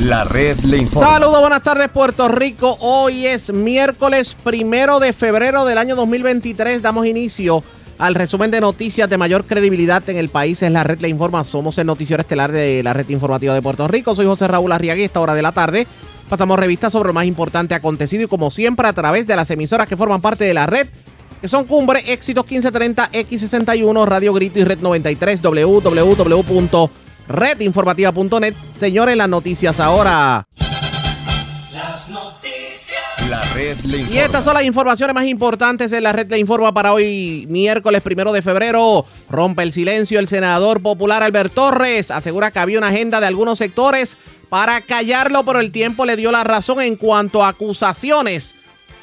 La red le informa. Saludos, buenas tardes Puerto Rico. Hoy es miércoles primero de febrero del año 2023. Damos inicio al resumen de noticias de mayor credibilidad en el país. Es la red le informa. Somos el noticiero estelar de la red informativa de Puerto Rico. Soy José Raúl Arriaga y esta hora de la tarde pasamos revistas sobre lo más importante acontecido y como siempre a través de las emisoras que forman parte de la red que son Cumbre, Éxitos 1530, X61, Radio Grito y Red 93, www.redinformativa.net. Señores, las noticias ahora. Las noticias. La red le informa. Y estas son las informaciones más importantes de la red de Informa para hoy, miércoles primero de febrero. Rompe el silencio el senador popular Albert Torres. Asegura que había una agenda de algunos sectores para callarlo, pero el tiempo le dio la razón en cuanto a acusaciones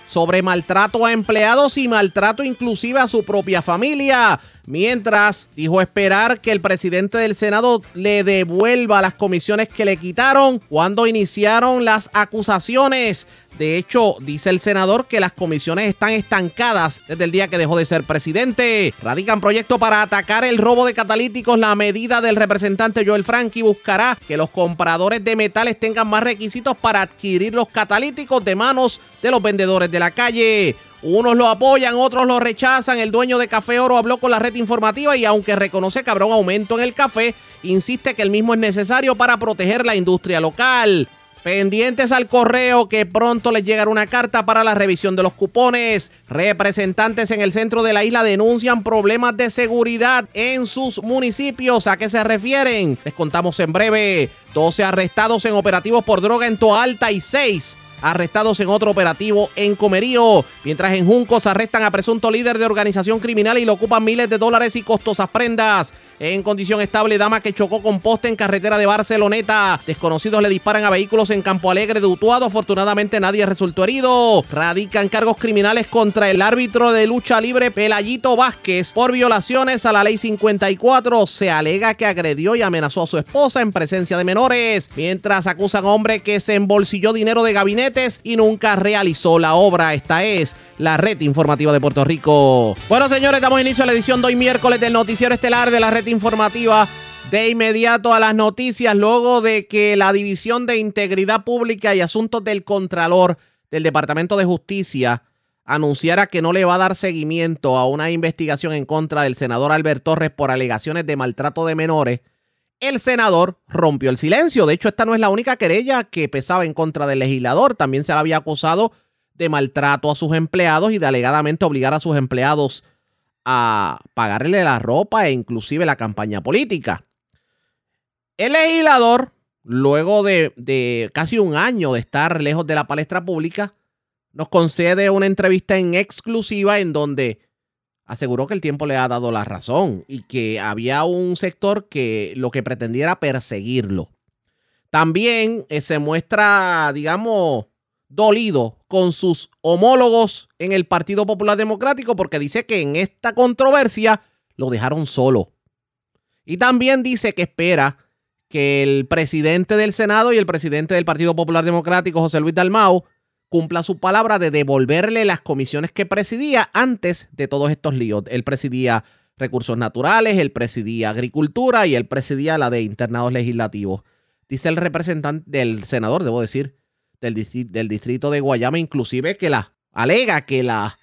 sobre maltrato a empleados y maltrato inclusive a su propia familia. Mientras dijo esperar que el presidente del Senado le devuelva las comisiones que le quitaron cuando iniciaron las acusaciones. De hecho, dice el senador que las comisiones están estancadas desde el día que dejó de ser presidente. Radican proyecto para atacar el robo de catalíticos. La medida del representante Joel Frankie buscará que los compradores de metales tengan más requisitos para adquirir los catalíticos de manos de los vendedores de la calle. Unos lo apoyan, otros lo rechazan. El dueño de Café Oro habló con la red informativa y aunque reconoce que habrá un aumento en el café, insiste que el mismo es necesario para proteger la industria local. Pendientes al correo que pronto les llegará una carta para la revisión de los cupones. Representantes en el centro de la isla denuncian problemas de seguridad en sus municipios. ¿A qué se refieren? Les contamos en breve. 12 arrestados en operativos por droga en Toalta y 6 arrestados en otro operativo en Comerío. Mientras en Juncos arrestan a presunto líder de organización criminal y le ocupan miles de dólares y costosas prendas. En condición estable, dama que chocó con poste en carretera de Barceloneta. Desconocidos le disparan a vehículos en Campo Alegre de Utuado. Afortunadamente nadie resultó herido. Radican cargos criminales contra el árbitro de lucha libre Pelayito Vázquez por violaciones a la ley 54. Se alega que agredió y amenazó a su esposa en presencia de menores. Mientras acusan a hombre que se embolsilló dinero de y nunca realizó la obra. Esta es la red informativa de Puerto Rico. Bueno, señores, damos inicio a la edición de hoy miércoles del noticiero estelar de la red informativa. De inmediato a las noticias, luego de que la División de Integridad Pública y Asuntos del Contralor del Departamento de Justicia anunciara que no le va a dar seguimiento a una investigación en contra del senador Albert Torres por alegaciones de maltrato de menores, el senador rompió el silencio. De hecho, esta no es la única querella que pesaba en contra del legislador. También se le había acusado de maltrato a sus empleados y de alegadamente obligar a sus empleados a pagarle la ropa e inclusive la campaña política. El legislador, luego de, de, casi un año de estar lejos de la palestra pública, nos concede una entrevista en exclusiva en donde aseguró que el tiempo le ha dado la razón y que había un sector que lo que pretendía era perseguirlo. También eh, se muestra, digamos, dolido con sus homólogos en el Partido Popular Democrático porque dice que en esta controversia lo dejaron solo. Y también dice que espera que el presidente del Senado y el presidente del Partido Popular Democrático, José Luis Dalmau, cumpla su palabra de devolverle las comisiones que presidía antes de todos estos líos. Él presidía recursos naturales, él presidía agricultura y él presidía la de internados legislativos. Dice el representante del senador, debo decir, del, del distrito de Guayama, inclusive que la alega que las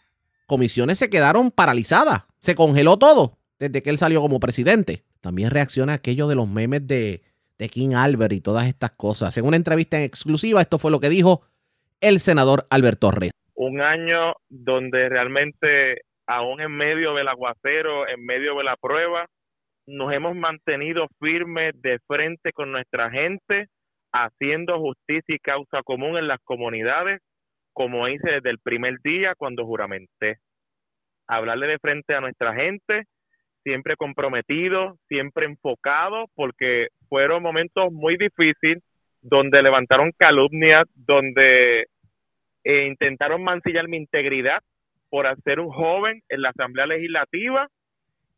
comisiones se quedaron paralizadas, se congeló todo desde que él salió como presidente. También reacciona aquello de los memes de, de King Albert y todas estas cosas. En una entrevista en exclusiva, esto fue lo que dijo el senador Albert Torres. Un año donde realmente, aún en medio del aguacero, en medio de la prueba, nos hemos mantenido firmes de frente con nuestra gente, haciendo justicia y causa común en las comunidades, como hice desde el primer día cuando juramenté. Hablarle de frente a nuestra gente, siempre comprometido, siempre enfocado, porque fueron momentos muy difíciles donde levantaron calumnias, donde eh, intentaron mancillar mi integridad por hacer un joven en la Asamblea Legislativa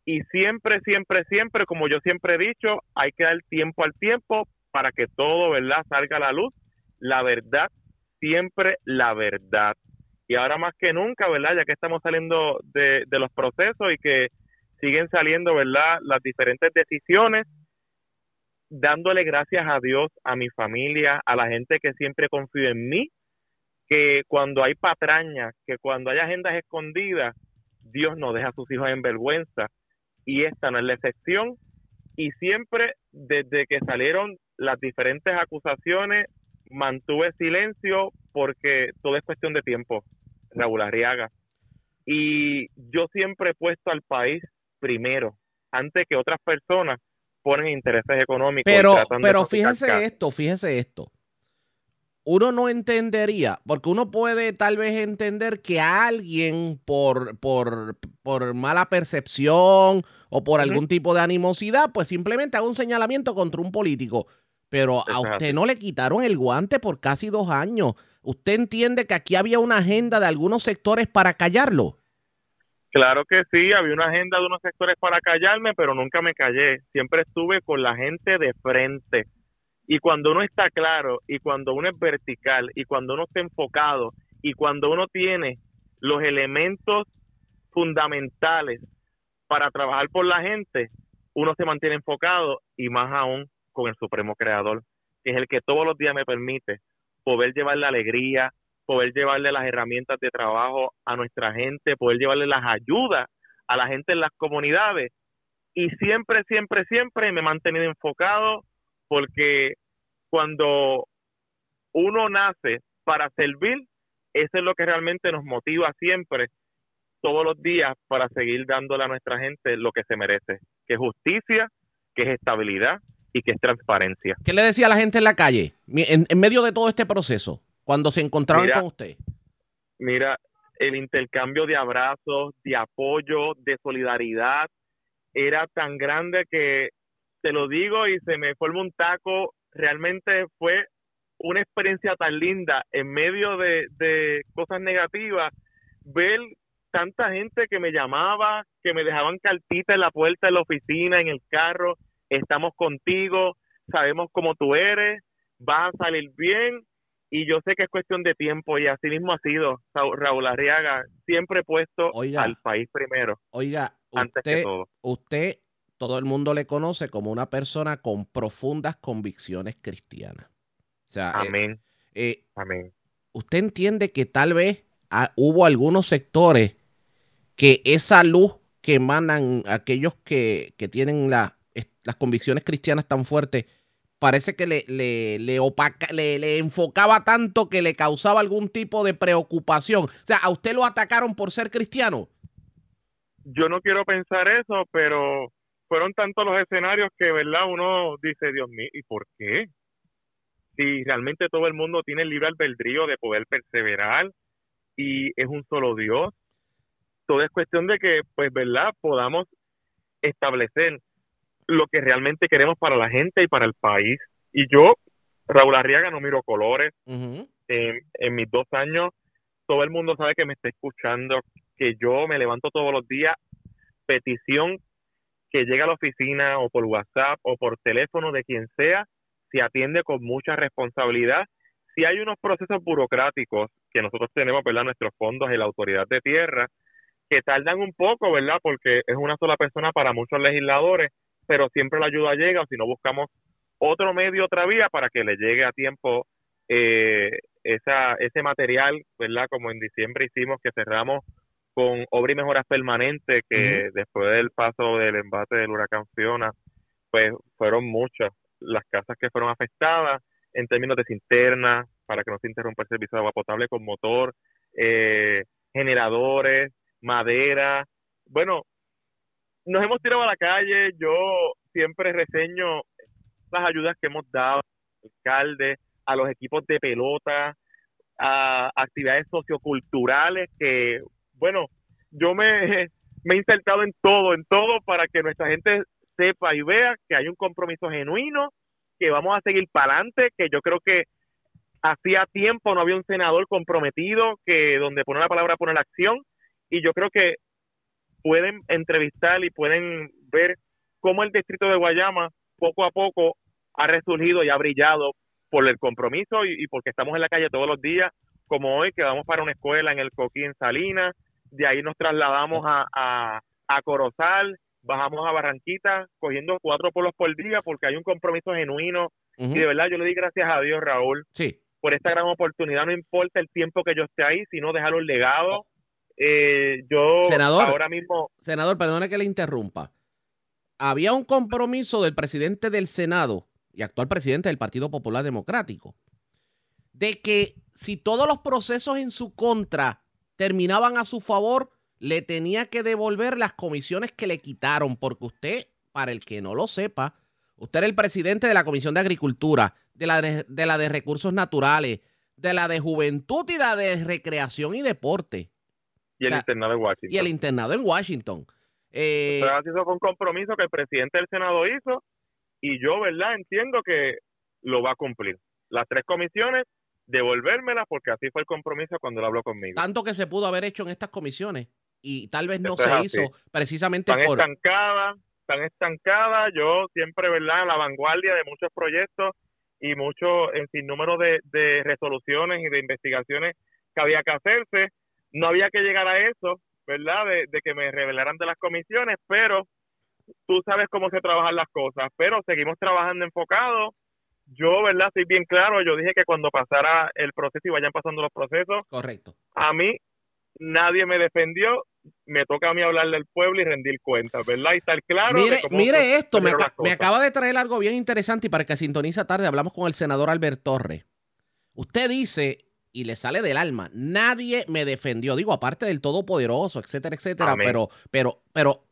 y siempre, siempre, siempre, como yo siempre he dicho, hay que dar tiempo al tiempo para que todo, ¿verdad?, salga a la luz. La verdad, siempre la verdad. Y ahora más que nunca, ¿verdad?, ya que estamos saliendo de, de los procesos y que siguen saliendo, ¿verdad?, las diferentes decisiones, dándole gracias a Dios, a mi familia, a la gente que siempre confío en mí, que cuando hay patrañas, que cuando hay agendas escondidas, Dios no deja a sus hijos en vergüenza. Y esta no es la excepción. Y siempre, desde que salieron las diferentes acusaciones, mantuve silencio porque todo es cuestión de tiempo, Raúl Arriaga. Y yo siempre he puesto al país primero, antes que otras personas ponen intereses económicos. Pero, pero esto, fíjese esto. Uno no entendería, porque uno puede tal vez entender que alguien por, por, por mala percepción o por algún tipo de animosidad, pues simplemente haga un señalamiento contra un político. Pero a usted no le quitaron el guante por casi dos años. ¿Usted entiende que aquí había una agenda de algunos sectores para callarlo? Claro que sí, había una agenda de unos sectores para callarme, pero nunca me callé. Siempre estuve con la gente de frente. Y cuando uno está claro, y cuando uno es vertical, y cuando uno está enfocado, y cuando uno tiene los elementos fundamentales para trabajar por la gente, uno se mantiene enfocado y más aún con el Supremo Creador, que es el que todos los días me permite poder llevarle alegría, poder llevarle las herramientas de trabajo a nuestra gente, poder llevarle las ayudas a la gente en las comunidades. Y siempre, siempre, siempre me he mantenido enfocado porque cuando uno nace para servir, eso es lo que realmente nos motiva siempre, todos los días, para seguir dándole a nuestra gente lo que se merece, que es justicia, que es estabilidad y que es transparencia. ¿Qué le decía a la gente en la calle en, en medio de todo este proceso cuando se encontraban Mira, con usted? Mira, el intercambio de abrazos, de apoyo, de solidaridad, era tan grande que te lo digo y se me forma un taco. Realmente fue una experiencia tan linda en medio de, de cosas negativas, ver tanta gente que me llamaba, que me dejaban cartita en la puerta de la oficina, en el carro, estamos contigo, sabemos cómo tú eres, vas a salir bien y yo sé que es cuestión de tiempo y así mismo ha sido Ra- Raúl Arriaga, siempre he puesto Oiga. al país primero, Oiga, antes que usted, todo. usted, todo el mundo le conoce como una persona con profundas convicciones cristianas. O sea, eh, Amén, eh, amén. usted entiende que tal vez ah, hubo algunos sectores que esa luz que emanan aquellos que, que tienen la- las convicciones cristianas tan fuertes, parece que le, le, le, opaca- le, le enfocaba tanto que le causaba algún tipo de preocupación. O sea, a usted lo atacaron por ser cristiano. Yo no quiero pensar eso, pero fueron tantos los escenarios que, ¿verdad? Uno dice, Dios mío, ¿y por qué? Si realmente todo el mundo tiene el libre albedrío de poder perseverar y es un solo Dios, todo es cuestión de que, pues, ¿verdad? Podamos establecer lo que realmente queremos para la gente y para el país. Y yo, Raúl Arriaga, no miro colores. En mis dos años, todo el mundo sabe que me está escuchando, que yo me levanto todos los días, petición que llega a la oficina o por WhatsApp o por teléfono de quien sea, se atiende con mucha responsabilidad. Si hay unos procesos burocráticos que nosotros tenemos, ¿verdad? Nuestros fondos y la autoridad de tierra, que tardan un poco, ¿verdad? Porque es una sola persona para muchos legisladores, pero siempre la ayuda llega o si no buscamos otro medio, otra vía para que le llegue a tiempo eh, esa, ese material, ¿verdad? Como en diciembre hicimos que cerramos con obra y mejoras permanentes que después del paso del embate del huracán Fiona, pues fueron muchas las casas que fueron afectadas en términos de cisterna, para que no se interrumpa el servicio de agua potable con motor, eh, generadores, madera. Bueno, nos hemos tirado a la calle, yo siempre reseño las ayudas que hemos dado al alcalde, a los equipos de pelota, a actividades socioculturales que, bueno, yo me, me he insertado en todo, en todo para que nuestra gente sepa y vea que hay un compromiso genuino, que vamos a seguir para adelante, que yo creo que hacía tiempo no había un senador comprometido que donde pone la palabra pone la acción y yo creo que pueden entrevistar y pueden ver cómo el distrito de Guayama poco a poco ha resurgido y ha brillado por el compromiso y, y porque estamos en la calle todos los días, como hoy que vamos para una escuela en el Coquí en Salinas, de ahí nos trasladamos a, a, a Corozal, bajamos a Barranquita cogiendo cuatro polos por día porque hay un compromiso genuino y de verdad yo le di gracias a Dios, Raúl, Sí. por esta gran oportunidad. No importa el tiempo que yo esté ahí, sino dejar un legado. Eh, yo Senador. ahora mismo, Senador, perdone que le interrumpa. Había un compromiso del presidente del Senado y actual presidente del Partido Popular Democrático de que si todos los procesos en su contra terminaban a su favor, le tenía que devolver las comisiones que le quitaron, porque usted, para el que no lo sepa, usted era el presidente de la Comisión de Agricultura, de la de, de la de Recursos Naturales, de la de Juventud y la de Recreación y Deporte, y el La- internado de Washington. y el internado en Washington. Eh, eso fue un compromiso que el presidente del Senado hizo y yo, ¿verdad? Entiendo que lo va a cumplir. Las tres comisiones, devolvérmelas porque así fue el compromiso cuando él habló conmigo. tanto que se pudo haber hecho en estas comisiones y tal vez no se así. hizo precisamente Están por... estancadas, están estancadas. Yo siempre, ¿verdad? A la vanguardia de muchos proyectos y mucho en sin número de, de resoluciones y de investigaciones que había que hacerse. No había que llegar a eso, ¿verdad? De, de que me revelaran de las comisiones, pero tú sabes cómo se trabajan las cosas. Pero seguimos trabajando enfocados. Yo, ¿verdad? Estoy bien claro. Yo dije que cuando pasara el proceso y vayan pasando los procesos, Correcto. a mí nadie me defendió, me toca a mí hablarle al pueblo y rendir cuentas, ¿verdad? Y estar claro. mire, esto, me, me acaba de traer algo bien interesante y para que sintoniza tarde hablamos con el senador Albert Torres. Usted dice, y le sale del alma, nadie me defendió, digo, aparte del Todopoderoso, etcétera, etcétera, Amén. pero, pero, pero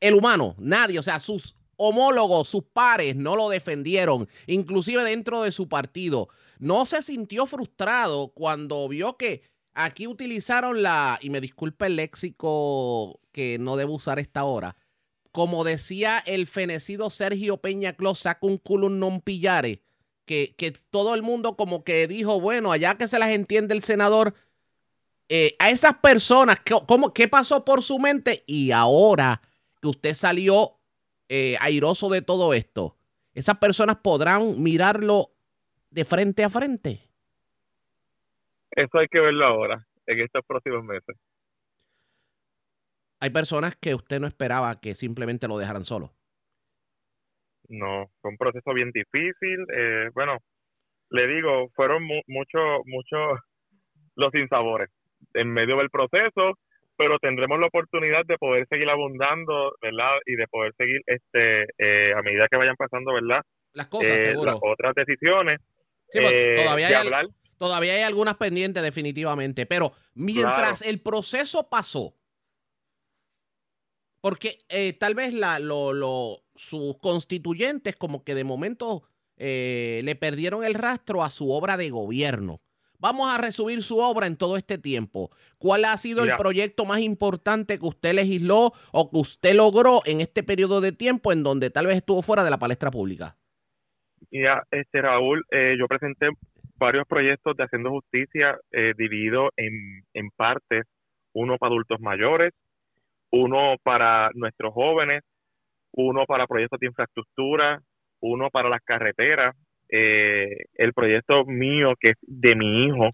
el humano, nadie, o sea, sus homólogos, sus pares no lo defendieron, inclusive dentro de su partido. No se sintió frustrado cuando vio que aquí utilizaron la, y me disculpa el léxico que no debo usar esta hora, como decía el fenecido Sergio Peña Clos, saca un culum non pillare, que, que todo el mundo como que dijo, bueno, allá que se las entiende el senador, eh, a esas personas, ¿qué, cómo, ¿qué pasó por su mente? Y ahora que usted salió eh, airoso de todo esto, esas personas podrán mirarlo de frente a frente. Eso hay que verlo ahora, en estos próximos meses. Hay personas que usted no esperaba que simplemente lo dejaran solo. No, fue un proceso bien difícil. eh, bueno, le digo, fueron mu- muchos, muchos los sinsabores en medio del proceso, pero tendremos la oportunidad de poder seguir abundando, ¿verdad? Y de poder seguir, este, eh, a medida que vayan pasando, ¿verdad? Las cosas, Eh, seguro. las otras decisiones. Sí, pues, eh, todavía, de hay, hablar. todavía hay algunas pendientes definitivamente, pero mientras el proceso pasó, porque eh, tal vez la, lo, lo- sus constituyentes como que de momento eh, le perdieron el rastro a su obra de gobierno. Vamos a resumir su obra en todo este tiempo. ¿Cuál ha sido el proyecto más importante que usted legisló o que usted logró en este periodo de tiempo en donde tal vez estuvo fuera de la palestra pública? Mira, este Raúl, eh, yo presenté varios proyectos de Haciendo Justicia eh, dividido en, en partes, uno para adultos mayores, uno para nuestros jóvenes, uno para proyectos de infraestructura, uno para las carreteras, eh, el proyecto mío que es de mi hijo,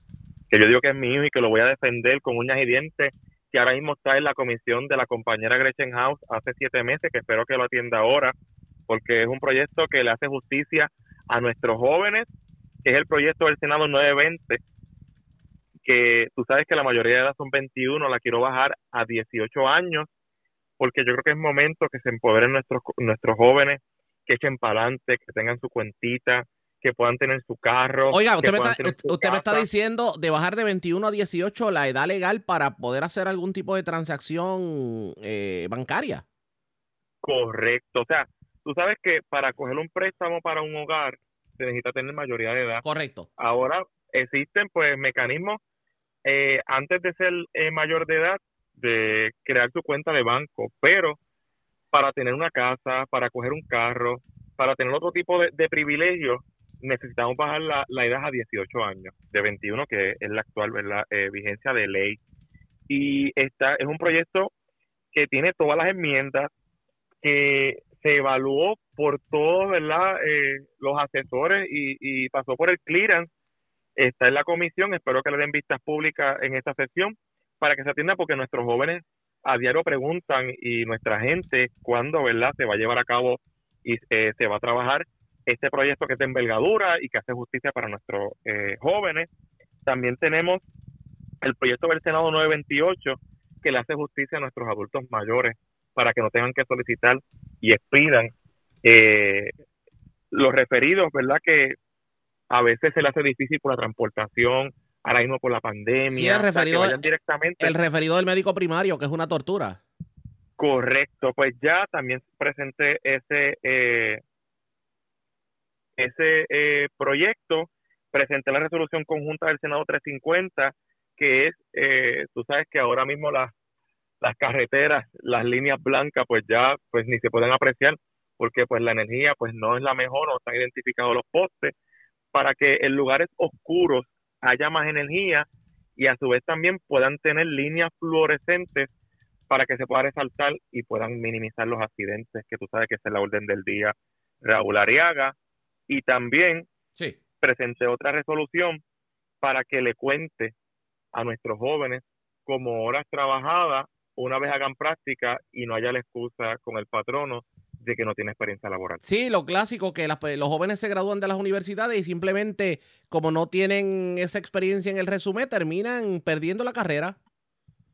que yo digo que es hijo y que lo voy a defender con uñas y dientes, que ahora mismo está en la comisión de la compañera Gretchen House hace siete meses, que espero que lo atienda ahora, porque es un proyecto que le hace justicia a nuestros jóvenes, que es el proyecto del Senado 920, que tú sabes que la mayoría de edad son 21, la quiero bajar a 18 años, porque yo creo que es momento que se empoderen nuestros, nuestros jóvenes, que echen para adelante, que tengan su cuentita, que puedan tener su carro. Oiga, usted, me está, usted me está diciendo de bajar de 21 a 18 la edad legal para poder hacer algún tipo de transacción eh, bancaria. Correcto, o sea, tú sabes que para coger un préstamo para un hogar se necesita tener mayoría de edad. Correcto. ahora existen pues mecanismos eh, antes de ser eh, mayor de edad de crear tu cuenta de banco, pero para tener una casa, para coger un carro, para tener otro tipo de, de privilegios, necesitamos bajar la, edad a 18 años, de 21 que es la actual ¿verdad? Eh, vigencia de ley. Y esta es un proyecto que tiene todas las enmiendas, que se evaluó por todos. Eh, los asesores y, y pasó por el clearance está en la comisión, espero que le den vistas públicas en esta sesión para que se atienda porque nuestros jóvenes a diario preguntan y nuestra gente cuándo, ¿verdad?, se va a llevar a cabo y eh, se va a trabajar este proyecto que es de envergadura y que hace justicia para nuestros eh, jóvenes. También tenemos el proyecto del Senado 928 que le hace justicia a nuestros adultos mayores para que no tengan que solicitar y expidan eh, los referidos, ¿verdad? Que a veces se le hace difícil por la transportación, ahora mismo por la pandemia. Sí, el o sea, que referido, vayan directamente. el referido del médico primario, que es una tortura. Correcto, pues ya también presenté ese eh, ese eh, proyecto, presenté la resolución conjunta del Senado 350, que es, eh, tú sabes que ahora mismo las las carreteras, las líneas blancas, pues ya pues ni se pueden apreciar porque pues la energía pues no es la mejor, no están identificados los postes, para que en lugares oscuros haya más energía y a su vez también puedan tener líneas fluorescentes para que se pueda resaltar y puedan minimizar los accidentes, que tú sabes que esa es la orden del día Raúl Ariaga. Y también Sí. presenté otra resolución para que le cuente a nuestros jóvenes como horas trabajadas una vez hagan práctica y no haya la excusa con el patrono de que no tiene experiencia laboral. Sí, lo clásico, que las- los jóvenes se gradúan de las universidades y simplemente, como no tienen esa experiencia en el resumen, terminan perdiendo la carrera.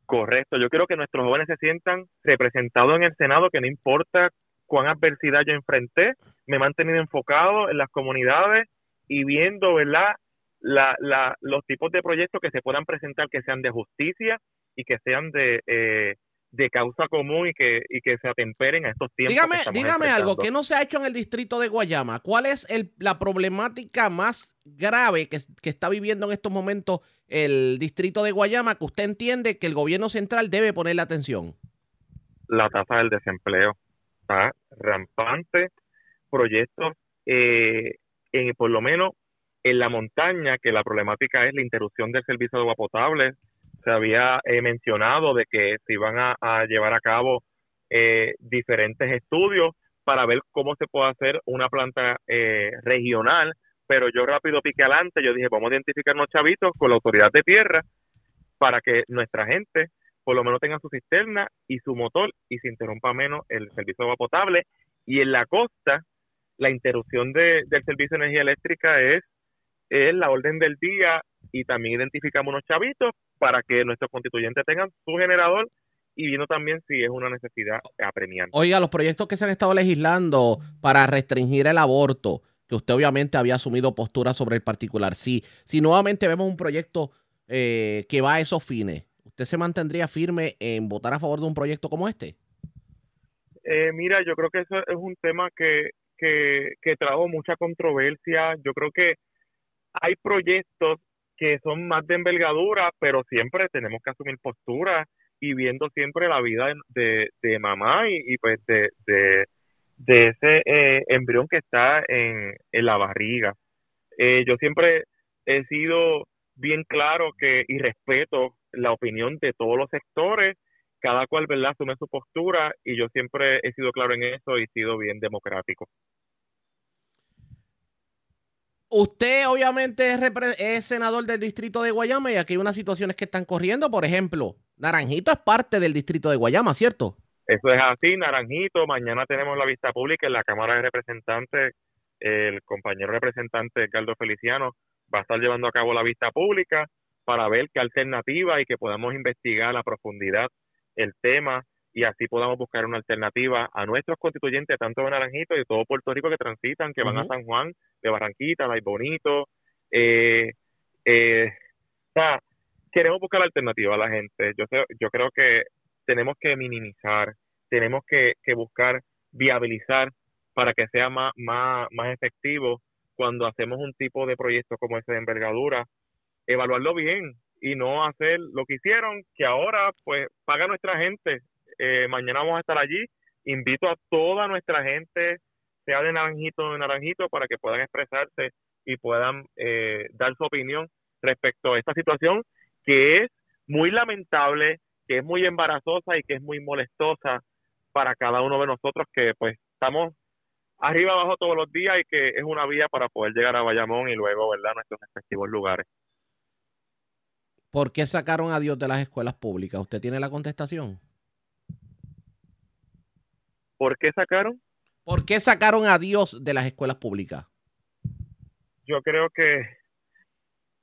Correcto, yo quiero que nuestros jóvenes se sientan representados en el Senado, que no importa cuán adversidad yo enfrenté, me he mantenido enfocado en las comunidades y viendo, ¿verdad?, la, la, los tipos de proyectos que se puedan presentar que sean de justicia y que sean de, eh, de causa común y que, y que se atemperen a estos tiempos. Dígame, que dígame algo. ¿qué no se ha hecho en el distrito de Guayama? ¿Cuál es el- la problemática más grave que, que está viviendo en estos momentos el distrito de Guayama que usted entiende que el gobierno central debe ponerle atención? la tasa del desempleo está rampante, proyectos eh, en, por lo menos en la montaña, que la problemática es la interrupción del servicio de agua potable. Se había eh, mencionado de que se iban a, llevar a cabo eh, diferentes estudios para ver cómo se puede hacer una planta eh, regional, pero yo rápido piqué adelante, yo dije, vamos a identificar unos chavitos con la autoridad de tierra para que nuestra gente por lo menos tenga su cisterna y su motor y se interrumpa menos el servicio de agua potable. Y en la costa, la interrupción de- del servicio de energía eléctrica es, es la orden del día y también identificamos unos chavitos para que nuestros constituyentes tengan su generador y viendo también si es una necesidad apremiante. Oiga, los proyectos que se han estado legislando para restringir el aborto, que usted obviamente había asumido postura sobre el particular, si, si nuevamente vemos un proyecto eh, que va a esos fines, ¿usted se mantendría firme en votar a favor de un proyecto como este? Eh, mira, yo creo que eso es un tema que, que, que trajo mucha controversia. Yo creo que hay proyectos que son más de envergadura, pero siempre tenemos que asumir postura y viendo siempre la vida de, mamá y, pues de, de, de ese eh, embrión que está en, en la barriga. Eh, yo siempre he sido bien claro que y respeto la opinión de todos los sectores cada cual, ¿verdad?, asume su postura y yo siempre he sido claro en eso y he sido bien democrático. Usted obviamente es, es senador del distrito de Guayama y aquí hay unas situaciones que están corriendo. Por ejemplo, Naranjito es parte del distrito de Guayama, ¿cierto? Eso es así, Naranjito, mañana tenemos la vista pública en la Cámara de Representantes, el compañero representante Edgardo Feliciano va a estar llevando a cabo la vista pública para ver qué alternativa y que podamos investigar a profundidad el tema y así podamos buscar una alternativa a nuestros constituyentes, tanto de Naranjito y de todo Puerto Rico que transitan, que van a. San Juan, de Barranquita, de Bonito. Eh, eh, o sea, queremos buscar alternativa a la gente. Yo, yo creo que tenemos que minimizar, tenemos que, que buscar viabilizar para que sea más, más, más efectivo cuando hacemos un tipo de proyecto como ese de envergadura, evaluarlo bien y no hacer lo que hicieron, que ahora pues paga nuestra gente. Eh, mañana vamos a estar allí. Invito a toda nuestra gente, sea de naranjito o de naranjito, para que puedan expresarse y puedan eh, dar su opinión respecto a esta situación que es muy lamentable, que es muy embarazosa y que es muy molestosa para cada uno de nosotros que pues estamos arriba abajo todos los días y que es una vía para poder llegar a Bayamón y luego, ¿verdad?, a nuestros respectivos lugares. ¿Por qué sacaron a Dios de las escuelas públicas? ¿Usted tiene la contestación? ¿Por qué sacaron? ¿Por qué sacaron a Dios de las escuelas públicas? Yo creo que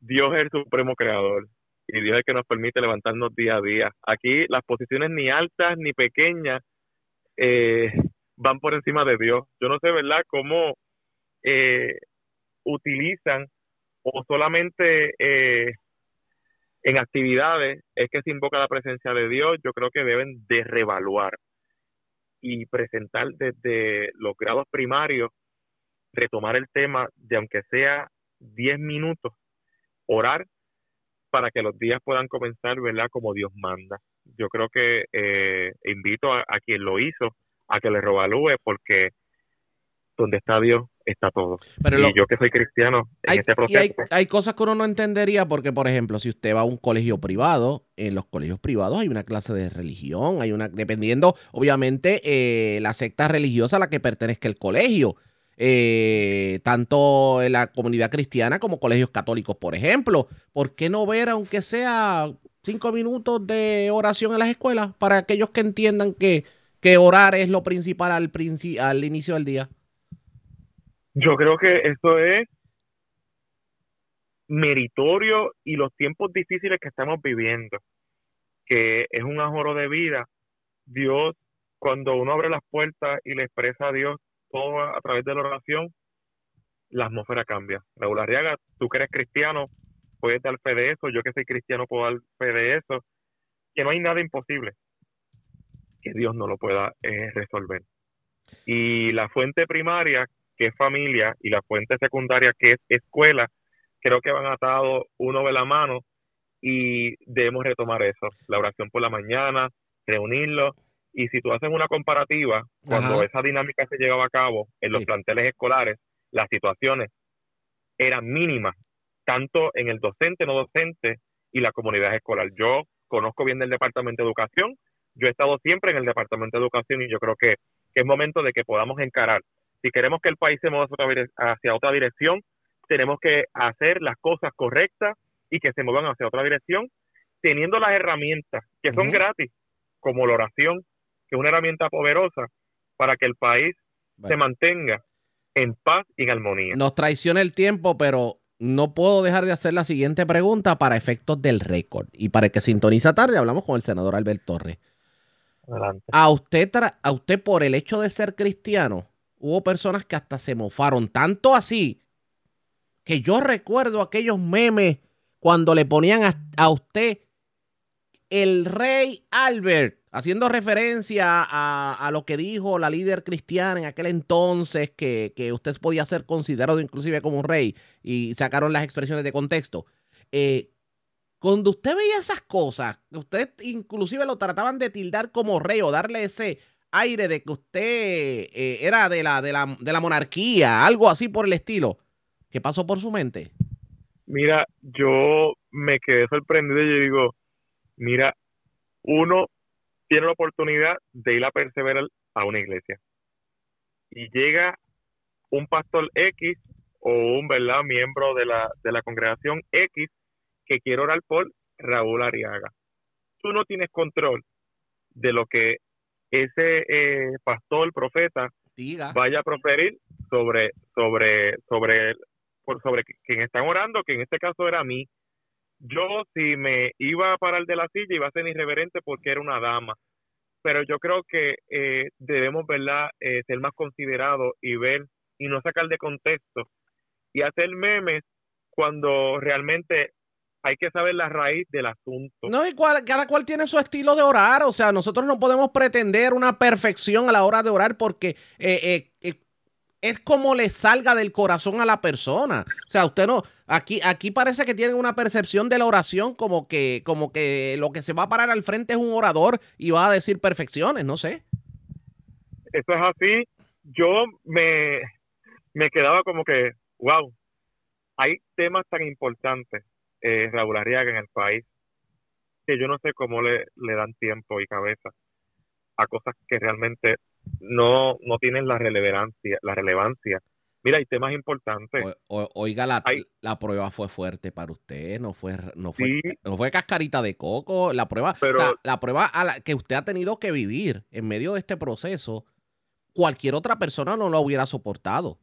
Dios es el supremo creador y Dios es el que nos permite levantarnos día a día. Aquí las posiciones ni altas ni pequeñas eh, van por encima de Dios. Yo no sé, ¿verdad?, cómo eh, utilizan o solamente eh, en actividades es que se invoca la presencia de Dios. Yo creo que deben de revaluar y presentar desde los grados primarios, retomar el tema de aunque sea 10 minutos, orar para que los días puedan comenzar, ¿verdad? Como Dios manda. Yo creo que eh, invito a, a, quien lo hizo a que le revalúe porque donde está Dios está todo. Pero y lo- yo que soy cristiano en Hay, este proceso, hay, hay cosas que uno no entendería porque, por ejemplo, si usted va a un colegio privado, en los colegios privados hay una clase de religión, hay una, dependiendo, obviamente, eh, la secta religiosa a la que pertenezca el colegio. Eh, tanto en la comunidad cristiana como colegios católicos, por ejemplo. ¿Por qué no ver, aunque sea cinco minutos de oración en las escuelas, para aquellos que entiendan que, que orar es lo principal al, princi- al inicio del día? Yo creo que eso es meritorio y los tiempos difíciles que estamos viviendo, que es un ajoro de vida. Dios, cuando uno abre las puertas y le expresa a Dios todo a, través de la oración, la atmósfera cambia. Raúl Arriaga, tú que eres cristiano, puedes dar fe de eso, yo que soy cristiano puedo dar fe de eso, que no hay nada imposible que Dios no lo pueda eh, resolver. Y la fuente primaria, que es familia, y la fuente secundaria, que es escuela, creo que van atados uno de la mano y debemos retomar eso. La oración por la mañana, reunirlo. Y si tú haces una comparativa, cuando esa dinámica se llevaba a cabo en los Sí. planteles escolares, las situaciones eran mínimas, tanto en el docente, no docente y la comunidad escolar. Yo conozco bien del Departamento de Educación, yo he estado siempre en el Departamento de Educación y yo creo que, que es momento de que podamos encarar. Si queremos que el país se mueva hacia otra, dirección, tenemos que hacer las cosas correctas y que se muevan hacia otra dirección, teniendo las herramientas que son gratis, como la oración, que es una herramienta poderosa para que el país se mantenga en paz y en armonía. Nos traiciona el tiempo, pero no puedo dejar de hacer la siguiente pregunta para efectos del récord. Y para el que sintoniza tarde, hablamos con el senador Albert Torres. Adelante. A usted, tra- a usted por el hecho de ser cristiano, hubo personas que hasta se mofaron, tanto así que yo recuerdo aquellos memes cuando le ponían a, a usted el rey Albert, haciendo referencia a, a lo que dijo la líder cristiana en aquel entonces, que, que usted podía ser considerado inclusive como un rey, y sacaron las expresiones de contexto. Eh, cuando usted veía esas cosas, usted inclusive lo trataban de tildar como rey o darle ese aire de que usted eh, era de la, de, la, de la monarquía, algo así por el estilo, ¿qué pasó por su mente? Mira, yo me quedé sorprendido y digo, mira, uno tiene la oportunidad de ir a perseverar a una iglesia y llega un pastor X o un verdad miembro de la, de la congregación X que quiere orar por Raúl Ariaga. Tú no tienes control de lo que ese eh, pastor, profeta, Diga. vaya a proferir sobre sobre sobre por sobre quien están orando, que en este caso era mí. Yo si me iba a parar de la silla iba a ser irreverente porque era una dama. Pero yo creo que eh, debemos verdad eh, ser más considerados y ver y no sacar de contexto y hacer memes cuando realmente hay que saber la raíz del asunto. No, y cual- cada cual tiene su estilo de orar. O sea, nosotros no podemos pretender una perfección a la hora de orar porque eh, eh, eh, es como le salga del corazón a la persona. O sea, usted no. Aquí, aquí parece que tienen una percepción de la oración como que, como que lo que se va a parar al frente es un orador y va a decir perfecciones, no sé. eso es así, yo me, me quedaba como que, wow, hay temas tan importantes, eh, Raúl Arriaga, en el país, que yo no sé cómo le, le dan tiempo y cabeza a cosas que realmente no, no tienen la relevancia, la relevancia. Mira, hay temas importantes. O- o- oiga, la, la prueba fue fuerte para usted, no fue, no fue, Sí. no fue cascarita de coco. La prueba, o Pero- sea, la prueba a la que usted ha tenido que vivir en medio de este proceso cualquier otra persona no lo hubiera soportado.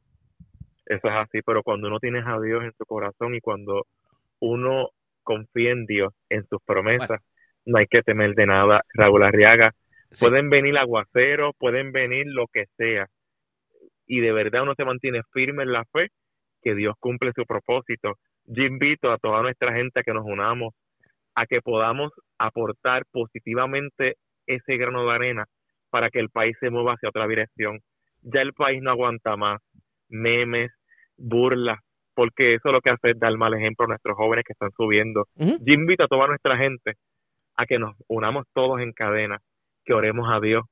Eso es así, pero cuando uno tiene a Dios en su corazón y cuando uno confía en Dios, en sus promesas, no hay que temer de nada. Raúl Arriaga, Sí. pueden venir aguaceros, pueden venir lo que sea, y de verdad uno se mantiene firme en la fe que Dios cumple su propósito. Yo invito a toda nuestra gente a que nos unamos, a que podamos aportar positivamente ese grano de arena para que el país se mueva hacia otra dirección. Ya el país no aguanta más memes, burlas, porque eso lo que hace es dar mal ejemplo a nuestros jóvenes que están subiendo. Yo invito a toda nuestra gente a que nos unamos todos en cadena, que oremos a Dios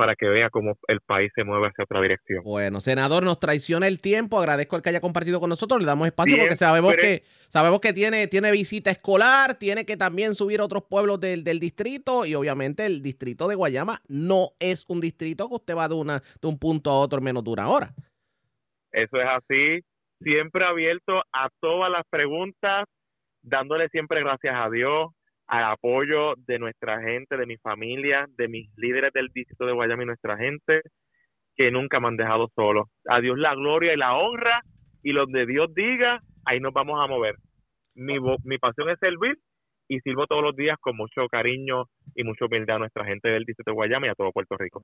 para que vea cómo el país se mueve hacia otra dirección. Bueno, senador, nos traiciona el tiempo. Agradezco el que haya compartido con nosotros. Le damos espacio porque sabemos que sabemos que tiene, tiene visita escolar, tiene que también subir a otros pueblos del, del distrito y obviamente el distrito de Guayama no es un distrito que usted va de, una, de un punto a otro en menos de una hora. Eso es así, siempre abierto a todas las preguntas, dándole siempre gracias a Dios, al apoyo de nuestra gente, de mi familia, de mis líderes del distrito de Guayama y nuestra gente, que nunca me han dejado solo. A Dios la gloria y la honra, y donde Dios diga, ahí nos vamos a mover. Mi, mi pasión es servir y sirvo todos los días con mucho cariño y mucha humildad a nuestra gente del distrito de Guayama y a todo Puerto Rico.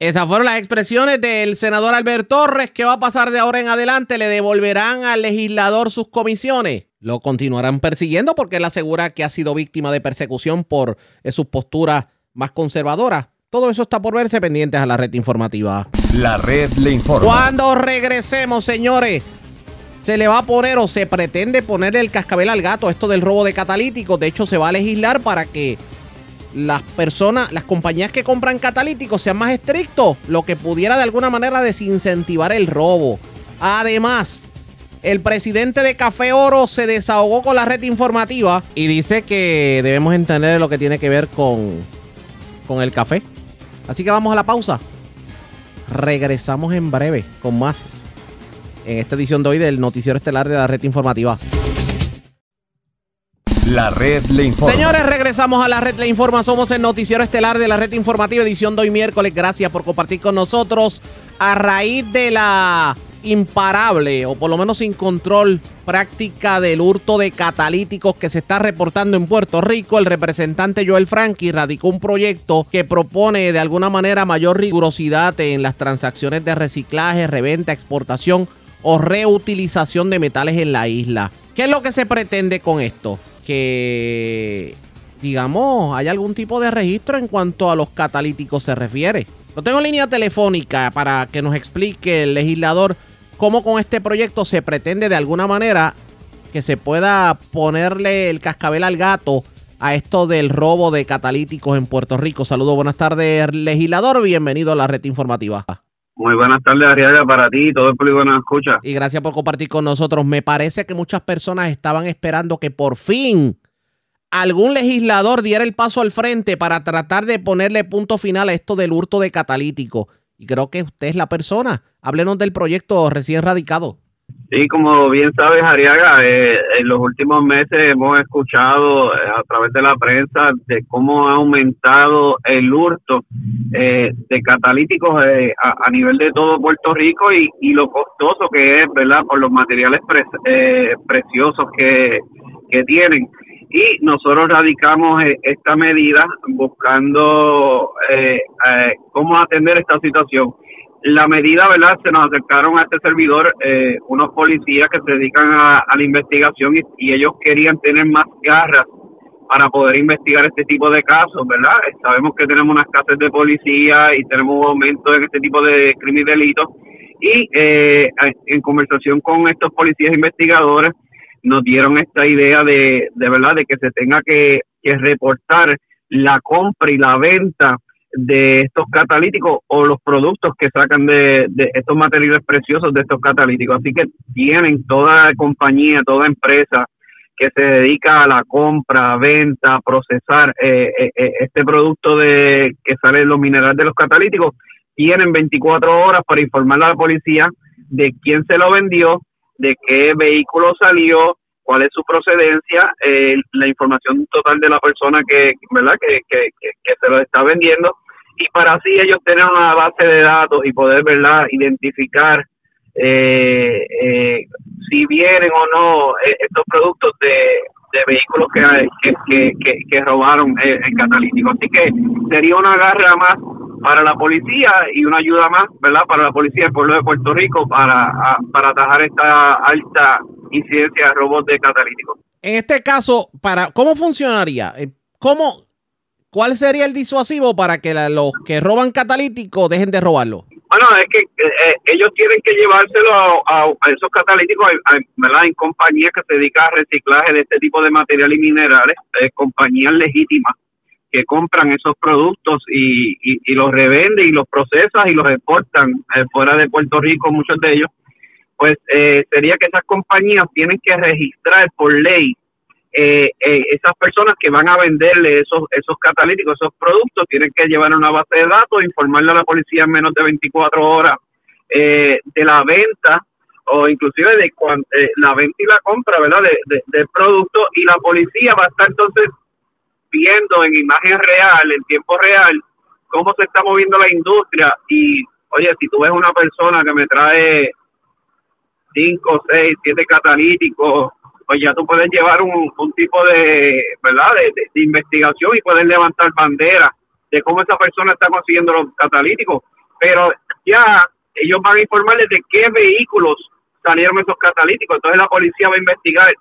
Esas fueron las expresiones del senador Albert Torres. ¿Qué va a pasar de ahora en adelante? ¿Le devolverán al legislador sus comisiones? ¿Lo continuarán persiguiendo? Porque él asegura que ha sido víctima de persecución por eh, sus posturas más conservadoras. Todo eso está por verse pendientes a la red informativa. La red le informa. Cuando regresemos, señores, se le va a poner o se pretende poner el cascabel al gato esto del robo de catalíticos. De hecho, se va a legislar para que las personas, las compañías que compran catalíticos sean más estrictos, lo que pudiera de alguna manera desincentivar el robo. Además, el presidente de Café Oro se desahogó con la red informativa y dice que debemos entender lo que tiene que ver con, con el café. Así que vamos a la pausa. Regresamos en breve con más en esta edición de hoy del Noticiero Estelar de la Red Informativa. La red le informa. Señores, regresamos a la red Le Informa. Somos el Noticiero Estelar de la Red Informativa, edición de hoy miércoles. Gracias por compartir con nosotros. A raíz de la imparable, o por lo menos sin control, práctica del hurto de catalíticos que se está reportando en Puerto Rico, el representante Joel Frankie radicó un proyecto que propone de alguna manera mayor rigurosidad en las transacciones de reciclaje, reventa, exportación o reutilización de metales en la isla. ¿Qué es lo que se pretende con esto? Que, digamos, hay algún tipo de registro en cuanto a los catalíticos se refiere. Lo tengo en línea telefónica para que nos explique el legislador cómo con este proyecto se pretende de alguna manera que se pueda ponerle el cascabel al gato a esto del robo de catalíticos en Puerto Rico. Saludos, buenas tardes, legislador. Bienvenido a la red informativa. Muy buenas tardes, Ariaga, para ti y todo el público que nos escucha. Y gracias por compartir con nosotros. Me parece que muchas personas estaban esperando que por fin algún legislador diera el paso al frente para tratar de ponerle punto final a esto del hurto de catalítico. Y creo que usted es la persona. Háblenos del proyecto recién radicado. Sí, como bien sabes, Ariaga, eh, en los últimos meses hemos escuchado eh, a través de la prensa de cómo ha aumentado el hurto eh, de catalíticos eh, a, a nivel de todo Puerto Rico y, lo costoso que es, ¿verdad?, por los materiales eh, preciosos que, que tienen. Y nosotros radicamos esta medida buscando cómo atender esta situación. La medida, ¿verdad? Se nos acercaron a este servidor eh, unos policías que se dedican a, la investigación y, y ellos querían tener más garras para poder investigar este tipo de casos, ¿verdad? Eh, Sabemos que tenemos unas casas de policía y tenemos un aumento en este tipo de crimen y delitos. Y eh, en conversación con estos policías investigadores, nos dieron esta idea de, de verdad, de que se tenga que, que reportar la compra y la venta de estos catalíticos o los productos que sacan de, de estos materiales preciosos de estos catalíticos. Así que tienen toda compañía, toda empresa que se dedica a la compra, venta, procesar eh, eh, eh, este producto de que sale los minerales de los catalíticos, tienen 24 horas para informar a la policía de quién se lo vendió, de qué vehículo salió, cuál es su procedencia, eh, la información total de la persona que, ¿verdad? Que, que, que, se lo está vendiendo y para así ellos tener una base de datos y poder verdad identificar eh, eh, si vienen o no eh, estos productos de, de vehículos que, que, que, que, robaron eh, el catalítico. Así que sería una garra más para la policía y una ayuda más, ¿verdad? Para la policía del pueblo de Puerto Rico para, para atajar esta alta incidencia de robos de catalíticos. En este caso, para ¿cómo funcionaría? Eh, ¿Cómo, ¿Cuál sería el disuasivo para que la- los que roban catalítico dejen de robarlo? Bueno, es que eh, eh, ellos tienen que llevárselo a, a- a esos catalíticos, a- a- ¿verdad? En compañías que se dedican al reciclaje de este tipo de material y minerales, eh, compañías legítimas que compran esos productos y, y, y los revenden y los procesan y los exportan eh, fuera de Puerto Rico, muchos de ellos, pues eh, sería que esas compañías tienen que registrar por ley eh, eh, esas personas que van a venderle esos esos catalíticos, esos productos, tienen que llevar una base de datos, informarle a la policía en menos de 24 horas eh, de la venta o inclusive de cuan- eh, la venta y la compra, ¿verdad? De, de- del producto y la policía va a estar entonces viendo en imagen real, en tiempo real, cómo se está moviendo la industria y, oye, si tú ves una persona que me trae cinco, seis, siete catalíticos, pues ya tú puedes llevar un, un tipo de, ¿verdad? De, de- investigación y puedes levantar bandera de cómo esa persona está consiguiendo los catalíticos. Pero ya ellos van a informarles de qué vehículos salieron esos catalíticos. Entonces la policía va a investigar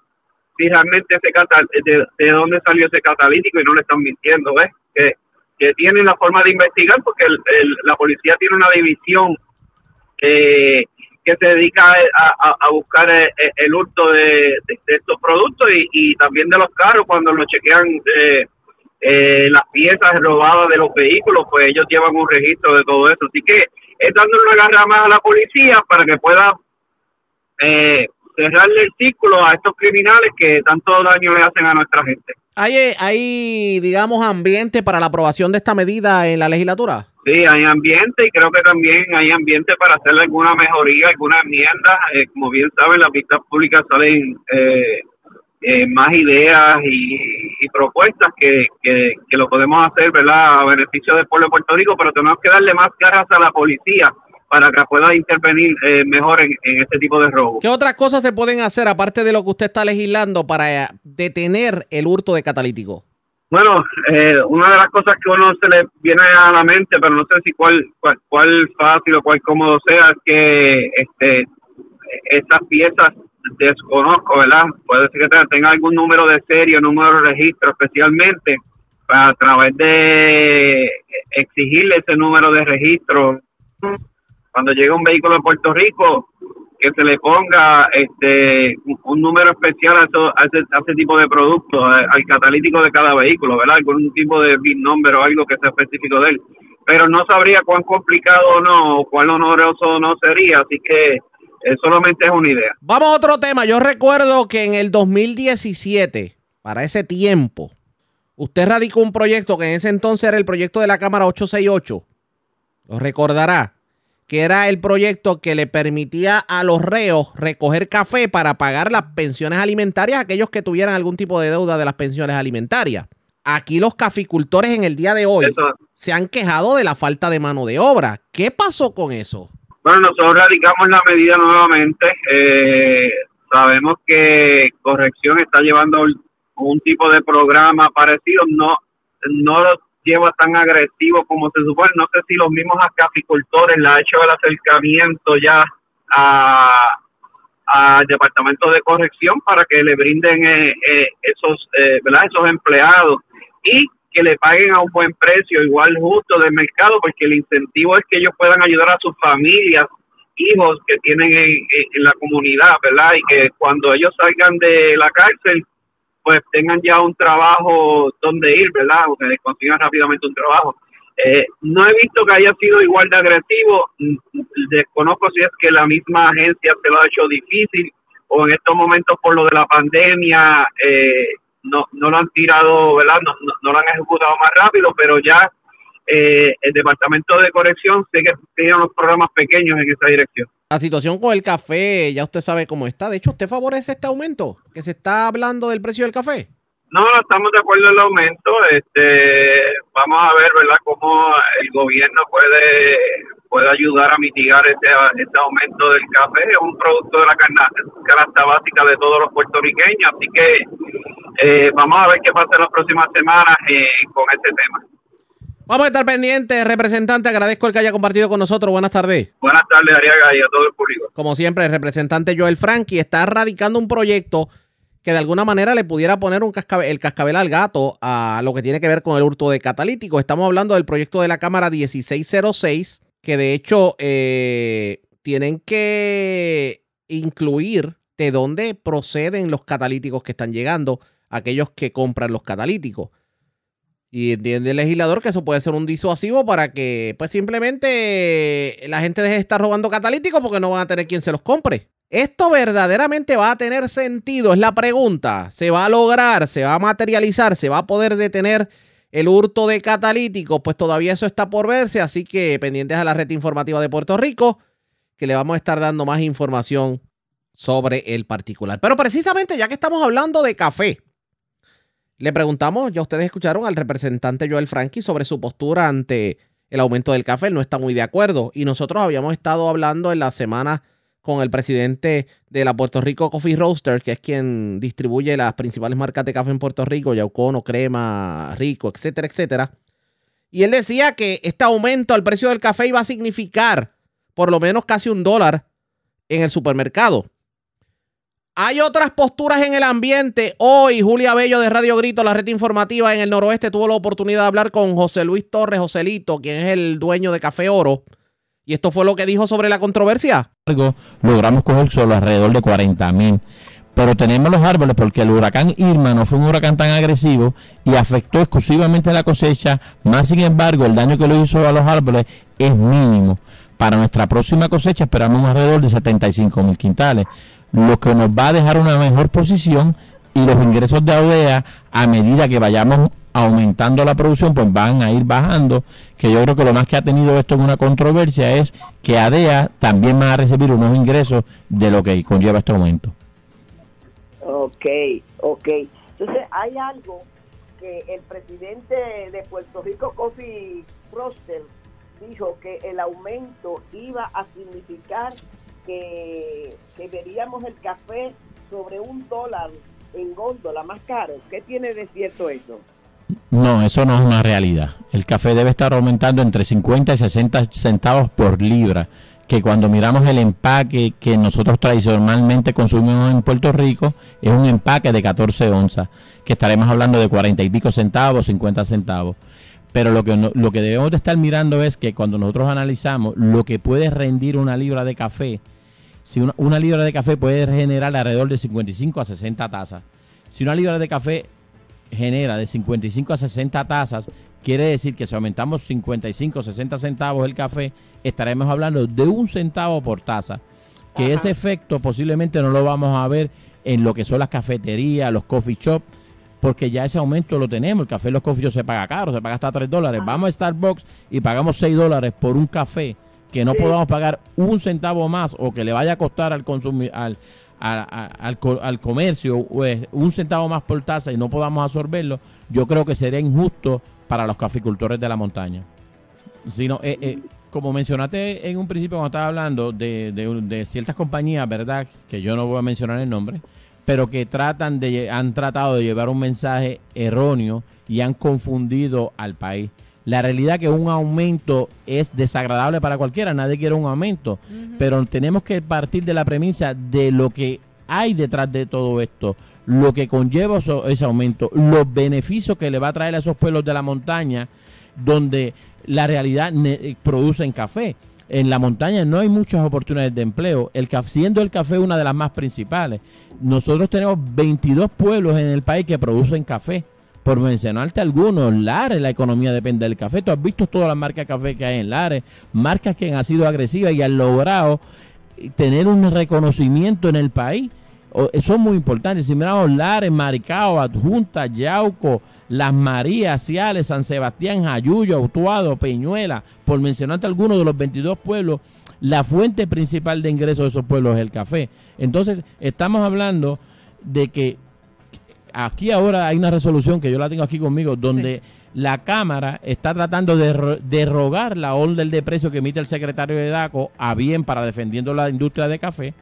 si realmente ese cata- de, de dónde salió ese catalítico y no le están mintiendo, ¿ves? Que, que tienen la forma de investigar porque el- la policía tiene una división que, que se dedica a, a- buscar eh, eh, el hurto de estos productos y, y también de los carros cuando lo chequean eh, eh, las piezas robadas de los vehículos, pues ellos llevan un registro de todo eso. Así que es dándole una garra más a la policía para que pueda eh, cerrarle el círculo a estos criminales que tanto daño le hacen a nuestra gente. ¿Hay, eh, hay, digamos, ambiente para la aprobación de esta medida en la legislatura? Sí, hay ambiente y creo que también hay ambiente para hacerle alguna mejoría, alguna enmienda. Eh, como bien saben, las vistas públicas salen eh, eh, más ideas y, propuestas que, que, que lo podemos hacer, ¿verdad?, a beneficio del pueblo de Puerto Rico, pero tenemos que darle más garras a la policía para que pueda intervenir eh, mejor en, en este tipo de robos. ¿Qué otras cosas se pueden hacer aparte de lo que usted está legislando para eh, detener el hurto de catalítico? Bueno, eh, una de las cosas que uno se le viene a la mente, pero no sé si cuál, cuál, cuál fácil o cuál cómodo sea, es que este, estas piezas desconozco, ¿verdad? Puede ser que tenga- tenga algún número de serie, número de registro, especialmente a través de exigirle ese número de registro cuando llega un vehículo a Puerto Rico que se le ponga este un, número especial a, eso- a ese, a ese tipo de productos, al catalítico de cada vehículo, ¿verdad? Algún tipo de VIN number o algo que sea específico de él. Pero no sabría cuán complicado o no, o cuán oneroso o no sería, así que eh, solamente es una idea. Vamos a otro tema. Yo recuerdo que en el 2017, para ese tiempo, usted radicó un proyecto que en ese entonces era el proyecto de la Cámara 868. Lo recordará. Que era el proyecto que le permitía a los reos recoger café para pagar las pensiones alimentarias a aquellos que tuvieran algún tipo de deuda de las pensiones alimentarias. Aquí los caficultores en el día de hoy Eso, se han quejado de la falta de mano de obra. ¿Qué pasó con eso? Bueno, nosotros radicamos la medida nuevamente. Eh, sabemos que Corrección está llevando un- tipo de programa parecido. No, no lo lleva tan agresivo como se supone. No sé si los mismos caficultores le ha hecho el acercamiento ya a al departamento de corrección para que le brinden eh, eh, esos eh, ¿verdad? esos empleados y que le paguen a un buen precio igual justo del mercado porque el incentivo es que ellos puedan ayudar a sus familias hijos que tienen en, la comunidad verdad y que cuando ellos salgan de la cárcel pues tengan ya un trabajo donde ir verdad o que consigan rápidamente un trabajo eh, no he visto que haya sido igual de agresivo. Mm, Desconozco si es que la misma agencia se lo ha hecho difícil o en estos momentos por lo de la pandemia eh, no, no lo han tirado, ¿verdad? No, no, no lo han ejecutado más rápido, pero ya eh, el Departamento de Corrección sé que tiene unos programas pequeños en esa dirección. La situación con el café, ya usted sabe cómo está. De hecho, ¿usted favorece este aumento? Que se está hablando del precio del café. No, no estamos de acuerdo en el aumento. Este, vamos a ver, ¿verdad?, cómo el gobierno puede puede ayudar a mitigar este, este aumento del café. Es un producto de la canasta básica de todos los puertorriqueños, así que eh, vamos a ver qué pasa en las próximas semanas eh, con este tema. Vamos a estar pendientes, representante. Agradezco el que haya compartido con nosotros. Buenas tardes. Buenas tardes, Ariaga, y a todo el público. Como siempre, el representante Joel Frankie está radicando un proyecto que de alguna manera le pudiera poner un el cascabel al gato a lo que tiene que ver con el hurto de catalítico. Estamos hablando del proyecto de la Cámara 1606, que de hecho eh, tienen que incluir de dónde proceden los catalíticos que están llegando, aquellos que compran los catalíticos. Y entiende el legislador que eso puede ser un disuasivo para que pues simplemente la gente deje de estar robando catalíticos porque no van a tener quien se los compre. ¿Esto verdaderamente va a tener sentido? Es la pregunta. ¿Se va a lograr? ¿Se va a materializar? ¿Se va a poder detener el hurto de catalíticos? Pues todavía eso está por verse, así que pendientes a la red informativa de Puerto Rico, que le vamos a estar dando más información sobre el particular. Pero precisamente ya que estamos hablando de café, le preguntamos, ya ustedes escucharon al representante Joel Frankie sobre su postura ante el aumento del café, él no está muy de acuerdo y nosotros habíamos estado hablando en la semana con el presidente de la Puerto Rico Coffee Roaster, que es quien distribuye las principales marcas de café en Puerto Rico, Yaucono, Crema, Rico, etcétera, etcétera. Y él decía que este aumento al precio del café iba a significar por lo menos casi un dólar en el supermercado. Hay otras posturas en el ambiente. Hoy, Julia Bello de Radio Grito, la red informativa en el noroeste, tuvo la oportunidad de hablar con José Luis Torres, Joselito, quien es el dueño de Café Oro. Y esto fue lo que dijo sobre la controversia. Logramos coger solo alrededor de 40 mil. Pero tenemos los árboles porque el huracán Irma no fue un huracán tan agresivo y afectó exclusivamente la cosecha. Más sin embargo, el daño que lo hizo a los árboles es mínimo. Para nuestra próxima cosecha esperamos alrededor de 75 mil quintales, lo que nos va a dejar una mejor posición y los ingresos de AUDEA a medida que vayamos aumentando la producción, pues van a ir bajando, que yo creo que lo más que ha tenido esto en una controversia es que ADEA también va a recibir unos ingresos de lo que conlleva este aumento. Ok, ok. Entonces hay algo que el presidente de Puerto Rico, Coffee Roster, dijo que el aumento iba a significar que, veríamos el café sobre un dólar en góndola más caro. ¿Qué tiene de cierto eso? No, eso no es una realidad. El café debe estar aumentando entre 50 y 60 centavos por libra, que cuando miramos el empaque que nosotros tradicionalmente consumimos en Puerto Rico, es un empaque de 14 onzas, que estaremos hablando de 40 y pico centavos, 50 centavos. Pero lo que, lo que debemos de estar mirando es que cuando nosotros analizamos lo que puede rendir una libra de café, si una, una libra de café puede generar alrededor de 55 a 60 tazas. Si una libra de café genera de 55 a 60 tazas, quiere decir que si aumentamos 55 o 60 centavos el café, estaremos hablando de un centavo por taza. Que ese efecto posiblemente no lo vamos a ver en lo que son las cafeterías, los coffee shops, porque ya ese aumento lo tenemos. El café en los coffee shops se paga caro, se paga hasta 3 dólares. Vamos a Starbucks y pagamos 6 dólares por un café que no podamos pagar un centavo más o que le vaya a costar al consumidor, al, al, al, comercio pues, un centavo más por taza y no podamos absorberlo, yo creo que sería injusto para los caficultores de la montaña. Sino, eh, eh, como mencionaste en un principio cuando estaba hablando de, de, ciertas compañías, ¿verdad? Que yo no voy a mencionar el nombre, pero que tratan de, han tratado de llevar un mensaje erróneo y han confundido al país la realidad que un aumento es desagradable para cualquiera, nadie quiere un aumento, pero tenemos que partir de la premisa de lo que hay detrás de todo esto, lo que conlleva ese aumento, los beneficios que le va a traer a esos pueblos de la montaña, donde la realidad produce en café. En la montaña no hay muchas oportunidades de empleo, el, siendo el café una de las más principales. Nosotros tenemos 22 pueblos en el país que producen café por mencionarte algunos, Lares, la economía depende del café. Tú has visto todas las marcas de café que hay en Lares, marcas que han sido agresivas y han logrado tener un reconocimiento en el país. Son muy importantes. Si miramos Lares, Maricao, Adjunta, Yauco, Las Marías, Ciales, San Sebastián, Jayuyo, Autuado, Peñuela, por mencionarte algunos de los 22 pueblos, la fuente principal de ingresos de esos pueblos es el café. Entonces, estamos hablando de que aquí ahora hay una resolución que yo la tengo aquí conmigo, donde la Cámara está tratando de ro- derrogar la orden de precio que emite el secretario de DACO a bien para defendiendo la industria de café,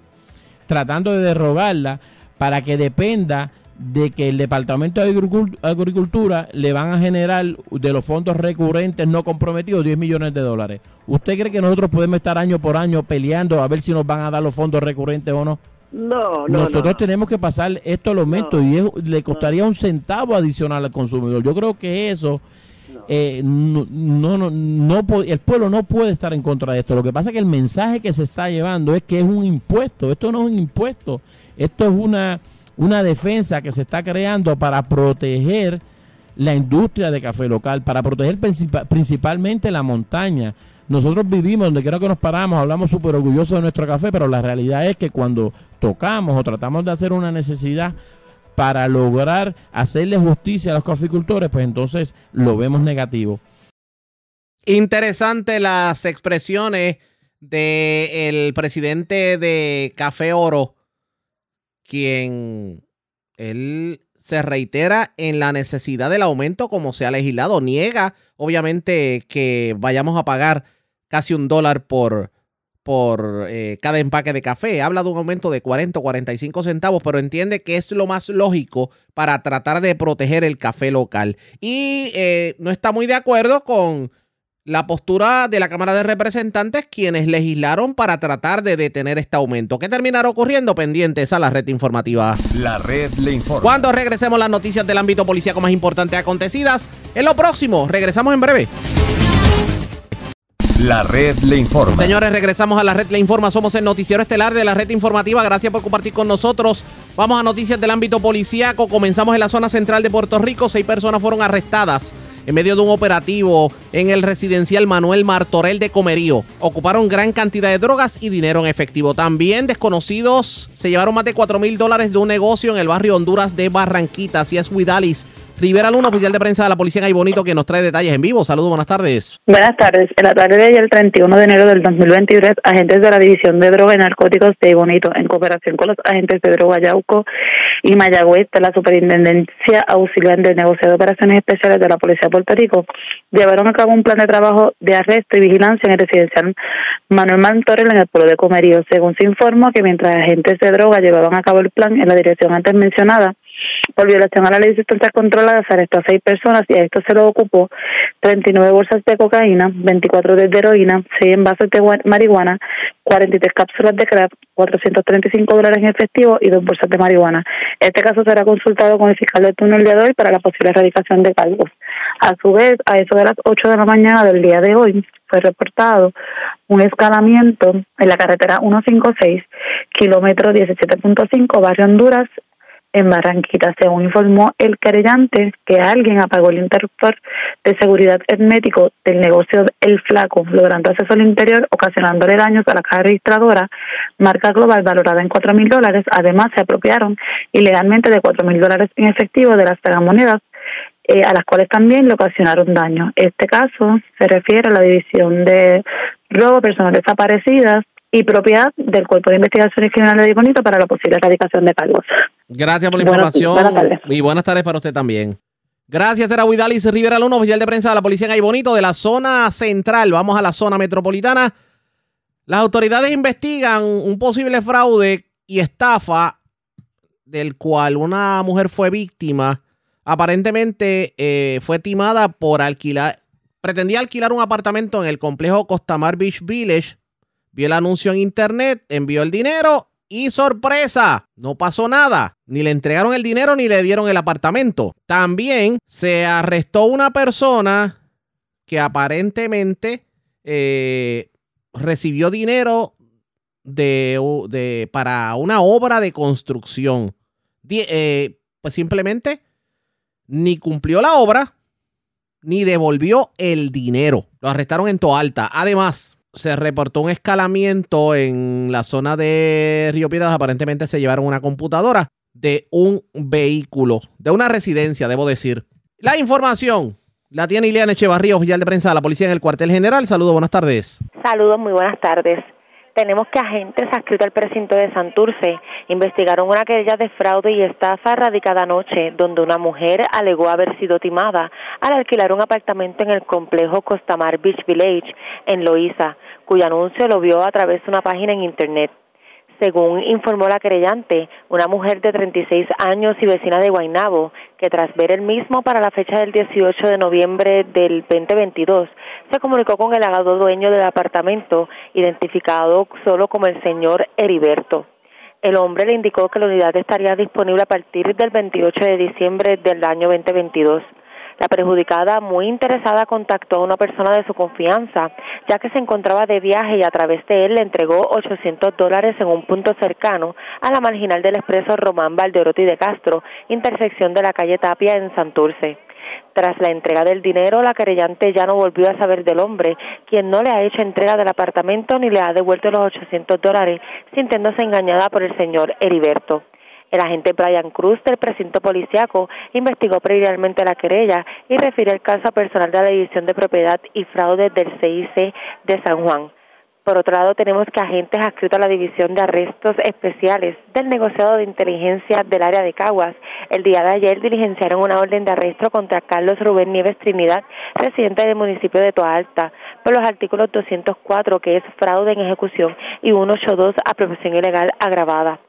tratando de derrogarla para que dependa de que el Departamento de Agricul- Agricultura le van a generar de los fondos recurrentes no comprometidos 10 millones de dólares. ¿Usted cree que nosotros podemos estar año por año peleando a ver si nos van a dar los fondos recurrentes o no? No, no, Nosotros no. tenemos que pasar esto al aumento y es- le costaría un centavo adicional al consumidor. Yo creo que eso, eh, no, no, no, no el pueblo no puede estar en contra de esto. Lo que pasa es que el mensaje que se está llevando es que es un impuesto. Esto no es un impuesto. Esto es una, una defensa que se está creando para proteger la industria de café local, para proteger principa- principalmente la montaña. Nosotros vivimos donde quiera que nos paramos, hablamos súper orgullosos de nuestro café, pero la realidad es que cuando tocamos o tratamos de hacer una necesidad para lograr hacerle justicia a los caficultores, pues entonces lo vemos negativo. Interesante las expresiones del presidente de Café Oro, quien él se reitera en la necesidad del aumento como se ha legislado. Niega, obviamente, que vayamos a pagar casi un dólar por, por eh, cada empaque de café. Habla de un aumento de 40 o 45 centavos, pero entiende que es lo más lógico para tratar de proteger el café local. Y eh, no está muy de acuerdo con la postura de la Cámara de Representantes, quienes legislaron para tratar de detener este aumento. ¿Qué terminará ocurriendo? Pendientes a la red informativa. La red le informa. Cuando regresemos las noticias del ámbito policíaco más importantes acontecidas, en lo próximo, regresamos en breve. La red le informa. Señores, regresamos a la red Le Informa. Somos el noticiero estelar de la red informativa. Gracias por compartir con nosotros. Vamos a noticias del ámbito policíaco. Comenzamos en la zona central de Puerto Rico. Seis personas fueron arrestadas en medio de un operativo en el residencial Manuel Martorell de Comerío. Ocuparon gran cantidad de drogas y dinero en efectivo. También desconocidos se llevaron más de 4 mil dólares de un negocio en el barrio Honduras de Barranquita. Así es, Huidalis. Rivera Luna, oficial de prensa de la policía en Ay Bonito, que nos trae detalles en vivo. Saludos, buenas tardes. Buenas tardes. En la tarde de ayer, 31 de enero del 2023, agentes de la División de Droga y Narcóticos de Bonito, en cooperación con los agentes de Droga Yauco y Mayagüez de la Superintendencia Auxiliar de Negocio de Operaciones Especiales de la Policía de Puerto Rico, llevaron a cabo un plan de trabajo de arresto y vigilancia en el residencial Manuel Mantorell en el pueblo de Comerío. Según se informó que mientras agentes de droga llevaban a cabo el plan en la dirección antes mencionada, por violación a la ley de sustancias controladas arrestó a seis personas y a esto se lo ocupó 39 bolsas de cocaína, 24 de heroína, 6 envases de marihuana, 43 cápsulas de crack, 435 dólares en efectivo y dos bolsas de marihuana. Este caso será consultado con el fiscal de turno el día de hoy para la posible erradicación de cargos. A su vez, a eso de las 8 de la mañana del día de hoy, fue reportado un escalamiento en la carretera 156, kilómetro 17.5, barrio Honduras, en Barranquita. Según informó el querellante, que alguien apagó el interruptor de seguridad hermético del negocio El Flaco, logrando acceso al interior, ocasionándole daños a la caja registradora, marca global valorada en cuatro mil dólares. Además, se apropiaron ilegalmente de cuatro mil dólares en efectivo de las tragamonedas, eh, a las cuales también le ocasionaron daño. Este caso se refiere a la división de robo, personas desaparecidas y propiedad del Cuerpo de Investigaciones Criminales de Bonito para la posible erradicación de cargos. Gracias por la Buenas- información. buenas tardes. Y buenas tardes para usted también. Gracias, era Huidalis Rivera Luna, oficial de prensa de la Policía en Bonito, de la zona central. Vamos a la zona metropolitana. Las autoridades investigan un posible fraude y estafa del cual una mujer fue víctima. Aparentemente eh, fue timada por alquilar, pretendía alquilar un apartamento en el complejo Costamar Beach Village. Vio el anuncio en internet, envió el dinero y sorpresa, no pasó nada. Ni le entregaron el dinero ni le dieron el apartamento. También se arrestó una persona que aparentemente eh, recibió dinero de, para una obra de construcción. Eh, pues simplemente ni cumplió la obra ni devolvió el dinero. Lo arrestaron en Toalta. Además, se reportó un escalamiento en la zona de Río Piedras. Aparentemente se llevaron una computadora de un vehículo, de una residencia, debo decir. La información la tiene Ileana Echevarría, oficial de prensa de la policía en el cuartel general. Saludos, buenas tardes. Saludos, muy buenas tardes. tenemos que agentes adscritos al precinto de Santurce investigaron una querella de fraude y estafa radicada anoche, donde una mujer alegó haber sido timada al alquilar un apartamento en el complejo Costamar Beach Village en Loíza, cuyo anuncio lo vio a través de una página en internet. Según informó la querellante, una mujer de 36 años y vecina de Guaynabo, que tras ver el mismo para la fecha del 18 de noviembre del 2022, se comunicó con el agado dueño del apartamento, identificado solo como el señor Heriberto. El hombre le indicó que la unidad estaría disponible a partir del 28 de diciembre del año 2022. La perjudicada, muy interesada, contactó a una persona de su confianza, ya que se encontraba de viaje y a través de él le entregó 800 dólares en un punto cercano a la marginal del expreso Román Valdeorotti de Castro, intersección de la calle Tapia en Santurce. Tras la entrega del dinero, la querellante ya no volvió a saber del hombre, quien no le ha hecho entrega del apartamento ni le ha devuelto los 800 dólares, sintiéndose engañada por el señor Heriberto. El agente Brian Cruz del precinto policiaco investigó previamente la querella y refirió el caso a personal de la División de Propiedad y Fraude del CIC de San Juan. Por otro lado, tenemos que agentes adscritos a la División de Arrestos Especiales del negociado de inteligencia del área de Caguas, el día de ayer diligenciaron una orden de arresto contra Carlos Rubén Nieves Trinidad, residente del municipio de Toalta, por los artículos 204, que es fraude en ejecución, y 182, apropiación ilegal agravada.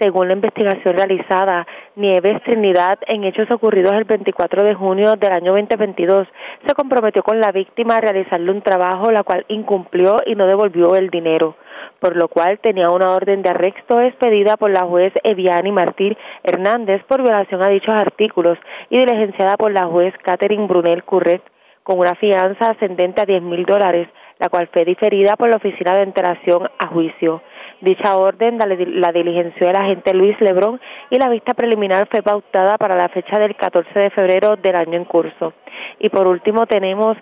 Según la investigación realizada, Nieves Trinidad, en hechos ocurridos el 24 de junio del año 2022, se comprometió con la víctima a realizarle un trabajo, la cual incumplió y no devolvió el dinero, por lo cual tenía una orden de arresto expedida por la juez Eviani Martín Hernández por violación a dichos artículos y diligenciada por la juez Catherine Brunel Curret con una fianza ascendente a 10 mil dólares, la cual fue diferida por la Oficina de Enteración a juicio. Dicha orden la, diligenció el agente Luis Lebrón y la vista preliminar fue pautada para la fecha del 14 de febrero del año en curso. Y por último tenemos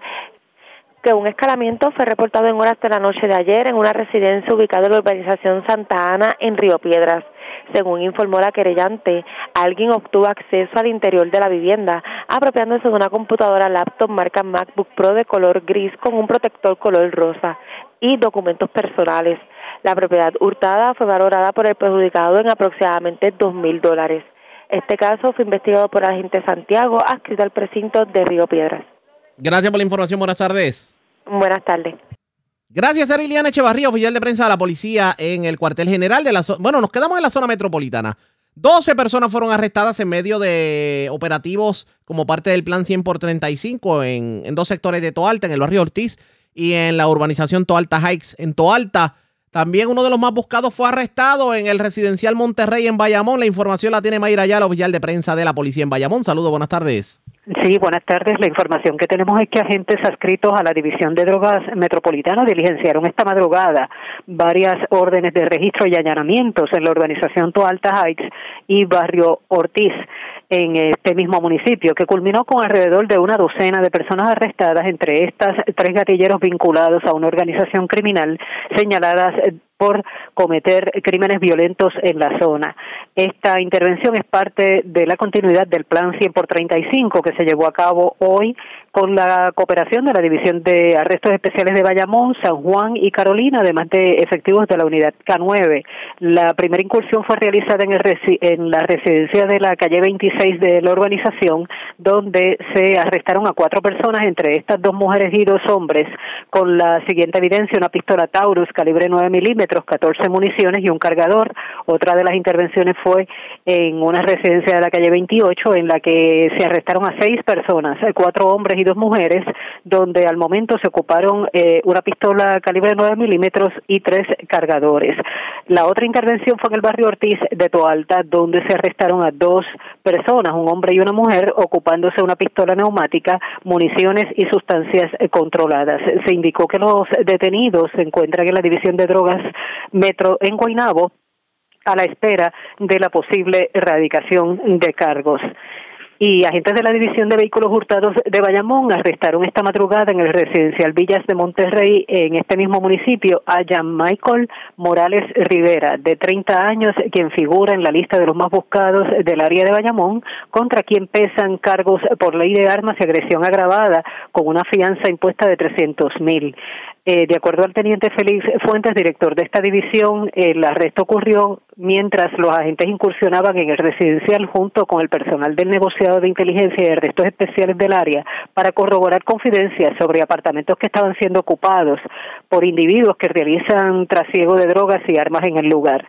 que un escalamiento fue reportado en horas de la noche de ayer en una residencia ubicada en la urbanización Santa Ana en Río Piedras. Según informó la querellante, alguien obtuvo acceso al interior de la vivienda apropiándose de una computadora laptop marca MacBook Pro de color gris con un protector color rosa y documentos personales. La propiedad hurtada fue valorada por el perjudicado en aproximadamente dos mil dólares. Este caso fue investigado por el agente Santiago, adscrito al precinto de Río Piedras. Gracias por la información. Buenas tardes. Buenas tardes. Gracias, Ariliana Echevarría, oficial de prensa de la policía en el cuartel general de la zona. Bueno, nos quedamos en la zona metropolitana. 12 personas fueron arrestadas en medio de operativos como parte del plan 100 por 35 en, en dos sectores de Toalta, en el barrio Ortiz y en la urbanización Toalta Heights en Toalta. También uno de los más buscados fue arrestado en el residencial Monterrey en Bayamón. La información la tiene Mayra Ayala, oficial de prensa de la policía en Bayamón. Saludos, buenas tardes. Sí, buenas tardes. La información que tenemos es que agentes adscritos a la División de Drogas Metropolitana diligenciaron esta madrugada varias órdenes de registro y allanamientos en la organización Toalta Heights y Barrio Ortiz en este mismo municipio, que culminó con alrededor de una docena de personas arrestadas, entre estas tres gatilleros vinculados a una organización criminal señaladas por cometer crímenes violentos en la zona. Esta intervención es parte de la continuidad del Plan 100 por 35 que se llevó a cabo hoy con la cooperación de la División de Arrestos Especiales de Bayamón, San Juan y Carolina, además de efectivos de la Unidad K9. La primera incursión fue realizada en, el en la residencia de la calle 26 de la urbanización, donde se arrestaron a cuatro personas, entre estas dos mujeres y dos hombres, con la siguiente evidencia, una pistola Taurus calibre 9 milímetros, 14 municiones y un cargador. Otra de las intervenciones fue en una residencia de la calle 28, en la que se arrestaron a seis personas, cuatro hombres y dos mujeres, donde al momento se ocuparon eh, una pistola calibre 9 milímetros y tres cargadores. La otra intervención fue en el barrio Ortiz de Toalta, donde se arrestaron a dos personas, un hombre y una mujer, ocupándose una pistola neumática, municiones y sustancias eh, controladas. Se indicó que los detenidos se encuentran en la División de Drogas Metro en Guaynabo a la espera de la posible erradicación de cargos y agentes de la División de Vehículos Hurtados de Bayamón arrestaron esta madrugada en el residencial Villas de Monterrey, en este mismo municipio, a Jean Michael Morales Rivera, de 30 años, quien figura en la lista de los más buscados del área de Bayamón, contra quien pesan cargos por ley de armas y agresión agravada, con una fianza impuesta de 300 mil. Eh, de acuerdo al teniente Félix Fuentes, director de esta división, el arresto ocurrió mientras los agentes incursionaban en el residencial junto con el personal del negociado de inteligencia y arrestos especiales del área para corroborar confidencias sobre apartamentos que estaban siendo ocupados por individuos que realizan trasiego de drogas y armas en el lugar.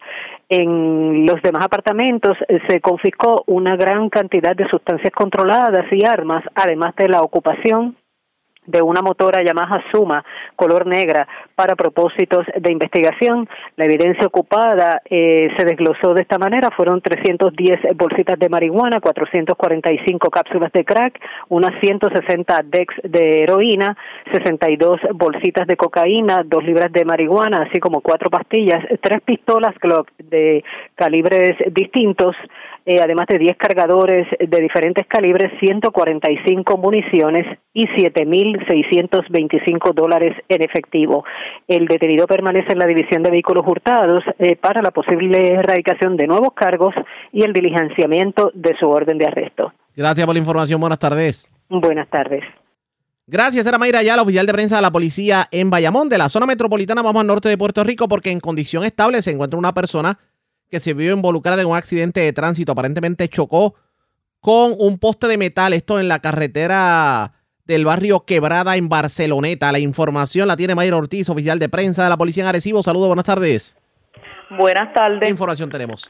En los demás apartamentos eh, se confiscó una gran cantidad de sustancias controladas y armas, además de la ocupación de una motora Yamaha Suma color negra para propósitos de investigación. La evidencia ocupada eh, se desglosó de esta manera. Fueron 310 bolsitas de marihuana, 445 cápsulas de crack, unas 160 decks de heroína, 62 bolsitas de cocaína, dos libras de marihuana, así como cuatro pastillas, tres pistolas Glock de calibres distintos, eh, además de 10 cargadores de diferentes calibres, 145 municiones y 7.625 dólares en efectivo. El detenido permanece en la División de Vehículos Hurtados eh, para la posible erradicación de nuevos cargos y el diligenciamiento de su orden de arresto. Gracias por la información. Buenas tardes. Buenas tardes. Gracias, era Mayra la oficial de prensa de la policía en Bayamón. De la zona metropolitana vamos al norte de Puerto Rico porque en condición estable se encuentra una persona que se vio involucrada en un accidente de tránsito. Aparentemente chocó con un poste de metal. Esto en la carretera del barrio Quebrada en Barceloneta. La información la tiene Mayra Ortiz, oficial de prensa de la Policía en Arecibo. Saludos, buenas tardes. Buenas tardes. ¿Qué información tenemos?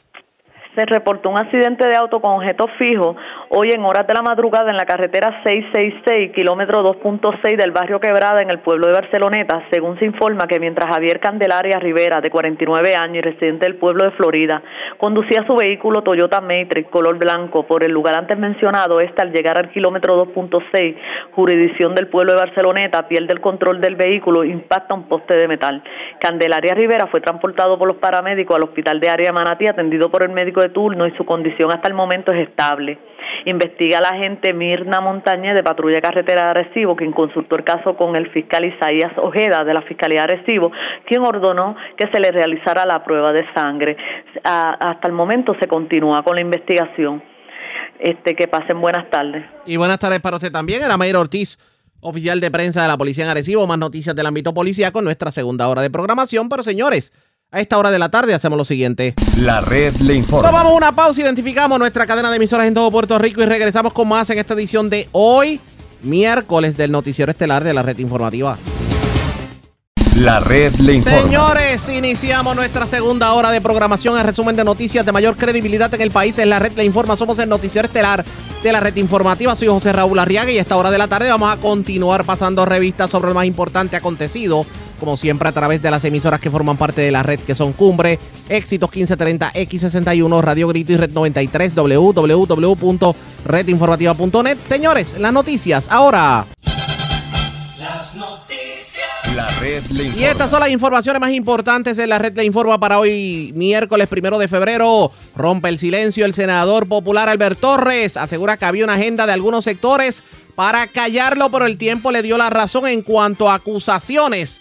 se reportó un accidente de auto con objeto fijo hoy en horas de la madrugada en la carretera 666, kilómetro 2.6 del barrio Quebrada en el pueblo de Barceloneta, según se informa que mientras Javier Candelaria Rivera, de 49 años y residente del pueblo de Florida, conducía su vehículo Toyota Matrix color blanco por el lugar antes mencionado, este al llegar al kilómetro 2.6, jurisdicción del pueblo de Barceloneta, pierde el control del vehículo, impacta un poste de metal. Candelaria Rivera fue transportado por los paramédicos al hospital de área Manatí, atendido por el médico de turno y su condición hasta el momento es estable. Investiga la agente Mirna Montañez de Patrulla Carretera de Arecibo, quien consultó el caso con el fiscal Isaías Ojeda de la Fiscalía de Arecibo, quien ordenó que se le realizara la prueba de sangre. hasta el momento se continúa con la investigación. Este, que pasen buenas tardes. Y buenas tardes para usted también. Era Mayra Ortiz, oficial de prensa de la Policía en Arecibo. Más noticias del ámbito policía con nuestra segunda hora de programación. Pero señores, a esta hora de la tarde hacemos lo siguiente. La red le informa. Tomamos una pausa, identificamos nuestra cadena de emisoras en todo Puerto Rico y regresamos con más en esta edición de hoy, miércoles del noticiero estelar de la red informativa. La red le informa. Señores, iniciamos nuestra segunda hora de programación. El resumen de noticias de mayor credibilidad en el país en la red le informa. Somos el noticiero estelar de la red informativa. Soy José Raúl Arriaga y a esta hora de la tarde vamos a continuar pasando revistas sobre lo más importante acontecido como siempre a través de las emisoras que forman parte de la red que son Cumbre, Éxitos 1530, X61, Radio Grito y Red 93, www.redinformativa.net. Señores, las noticias ahora. Las noticias. La red le informa. Y estas son las informaciones más importantes de la red le informa para hoy, miércoles primero de febrero. Rompe el silencio el senador popular Albert Torres. Asegura que había una agenda de algunos sectores para callarlo, pero el tiempo le dio la razón en cuanto a acusaciones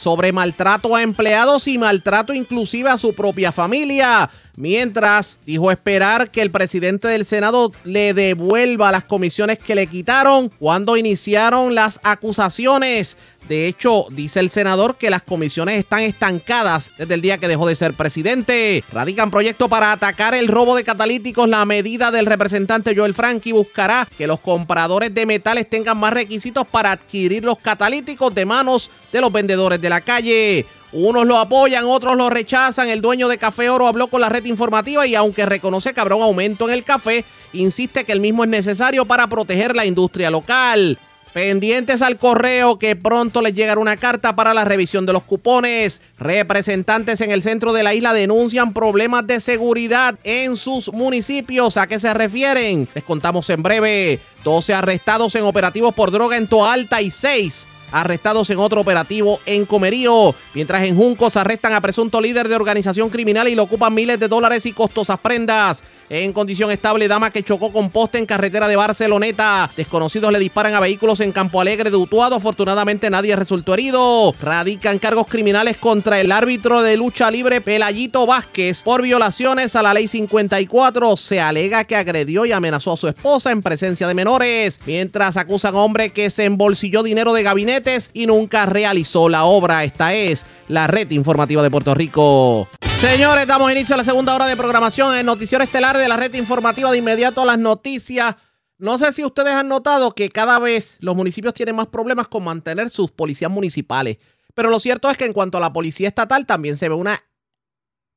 sobre maltrato a empleados y maltrato inclusive a su propia familia. Mientras dijo esperar que el presidente del Senado le devuelva las comisiones que le quitaron cuando iniciaron las acusaciones. De hecho, dice el senador que las comisiones están estancadas desde el día que dejó de ser presidente. Radican proyecto para atacar el robo de catalíticos. La medida del representante Joel Frankie buscará que los compradores de metales tengan más requisitos para adquirir los catalíticos de manos de los vendedores de la calle. Unos lo apoyan, otros lo rechazan. El dueño de Café Oro habló con la red informativa y aunque reconoce que habrá un aumento en el café, insiste que el mismo es necesario para proteger la industria local. Pendientes al correo que pronto les llegará una carta para la revisión de los cupones. Representantes en el centro de la isla denuncian problemas de seguridad en sus municipios. ¿A qué se refieren? Les contamos en breve. 12 arrestados en operativos por droga en Toalta y 6 arrestados en otro operativo en Comerío. Mientras en Juncos arrestan a presunto líder de organización criminal y le ocupan miles de dólares y costosas prendas. En condición estable, dama que chocó con poste en carretera de Barceloneta. Desconocidos le disparan a vehículos en Campo Alegre de Utuado. Afortunadamente nadie resultó herido. Radican cargos criminales contra el árbitro de lucha libre Pelayito Vázquez por violaciones a la ley 54. Se alega que agredió y amenazó a su esposa en presencia de menores. Mientras acusan a hombre que se embolsilló dinero de gabinete billetes y nunca realizó la obra. Esta es la red informativa de Puerto Rico. Señores, damos inicio a la segunda hora de programación en Noticiero Estelar de la red informativa de inmediato a las noticias. No sé si ustedes han notado que cada vez los municipios tienen más problemas con mantener sus policías municipales. Pero lo cierto es que en cuanto a la policía estatal también se ve una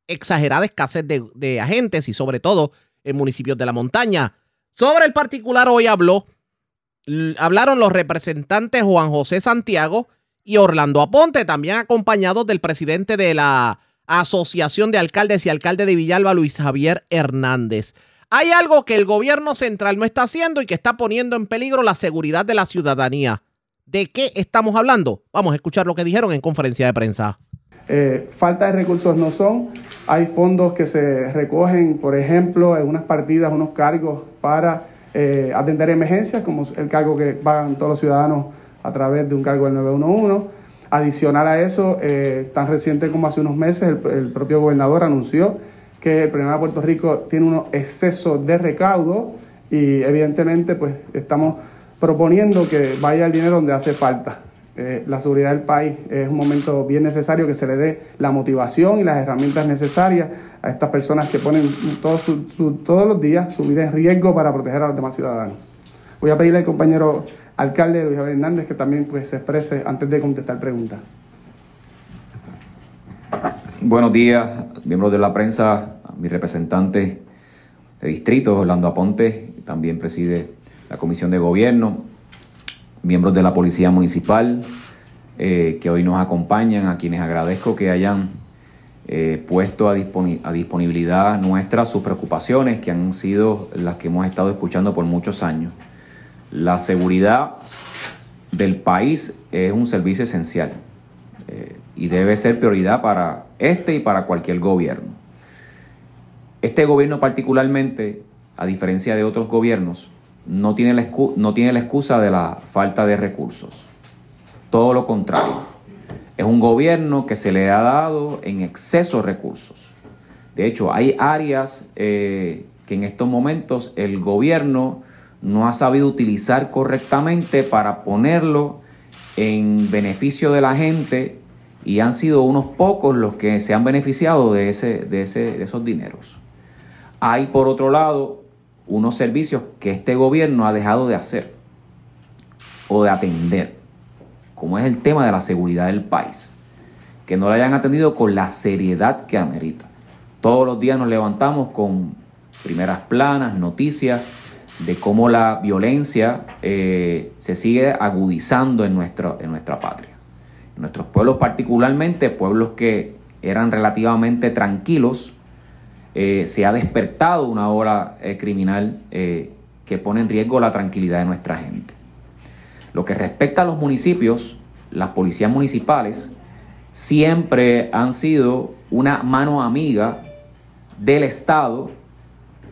exagerada escasez de, de agentes y sobre todo en municipios de la montaña. Sobre el particular hoy habló, hablaron los representantes Juan José Santiago y Orlando Aponte, también acompañados del presidente de la Asociación de Alcaldes y Alcalde de Villalba, Luis Javier Hernández. Hay algo que el gobierno central no está haciendo y que está poniendo en peligro la seguridad de la ciudadanía. ¿De qué estamos hablando? Vamos a escuchar lo que dijeron en conferencia de prensa. Eh, falta de recursos no son. Hay fondos que se recogen, por ejemplo, en unas partidas, unos cargos para eh, atender emergencias, como el cargo que pagan todos los ciudadanos a través de un cargo del 911. Adicional a eso, eh, tan reciente como hace unos meses, el, propio gobernador anunció que el problema de Puerto Rico tiene unos excesos de recaudo y evidentemente pues estamos proponiendo que vaya el dinero donde hace falta. Eh, la seguridad del país es un momento bien necesario que se le dé la motivación y las herramientas necesarias a estas personas que ponen todos los días su vida en riesgo para proteger a los demás ciudadanos. Voy a pedirle al compañero alcalde Luis Javier Hernández que también pues, se exprese antes de contestar preguntas. Buenos días, miembros de la prensa, a mi representante de distrito, Orlando Aponte, también preside la Comisión de Gobierno, miembros de la Policía Municipal eh, que hoy nos acompañan, a quienes agradezco que hayan eh, puesto a, disponi- a disponibilidad nuestra sus preocupaciones, que han sido las que hemos estado escuchando por muchos años. La seguridad del país es un servicio esencial eh, y debe ser prioridad para este y para cualquier gobierno. Este gobierno particularmente, a diferencia de otros gobiernos, no tiene la, no tiene la excusa de la falta de recursos. Todo lo contrario. Es un gobierno que se le ha dado en exceso recursos. De hecho, hay áreas eh, que en estos momentos el gobierno no ha sabido utilizar correctamente para ponerlo en beneficio de la gente y han sido unos pocos los que se han beneficiado de, ese, de, ese, de esos dineros. Hay por otro lado unos servicios que este gobierno ha dejado de hacer o de atender, como es el tema de la seguridad del país, que no lo hayan atendido con la seriedad que amerita. Todos los días nos levantamos con primeras planas, noticias de cómo la violencia eh, se sigue agudizando en, nuestra en nuestra patria. En nuestros pueblos particularmente, pueblos que eran relativamente tranquilos, eh, se ha despertado una ola eh, criminal que pone en riesgo la tranquilidad de nuestra gente. Lo que respecta a los municipios, las policías municipales siempre han sido una mano amiga del Estado,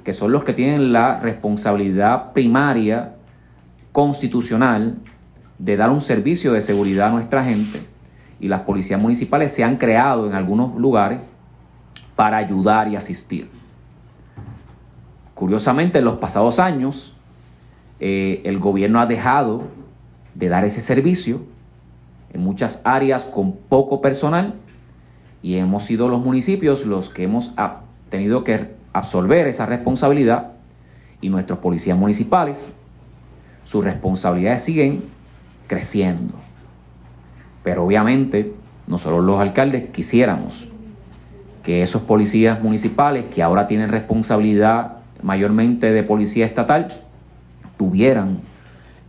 que son los que tienen la responsabilidad primaria constitucional de dar un servicio de seguridad a nuestra gente. Y las policías municipales se han creado en algunos lugares para ayudar y asistir. Curiosamente, en los pasados años, eh, el gobierno ha dejado de dar ese servicio en muchas áreas con poco personal y hemos sido los municipios los que hemos tenido que absorber esa responsabilidad y nuestros policías municipales, sus responsabilidades siguen creciendo. Pero obviamente nosotros los alcaldes quisiéramos que esos policías municipales que ahora tienen responsabilidad mayormente de policía estatal tuvieran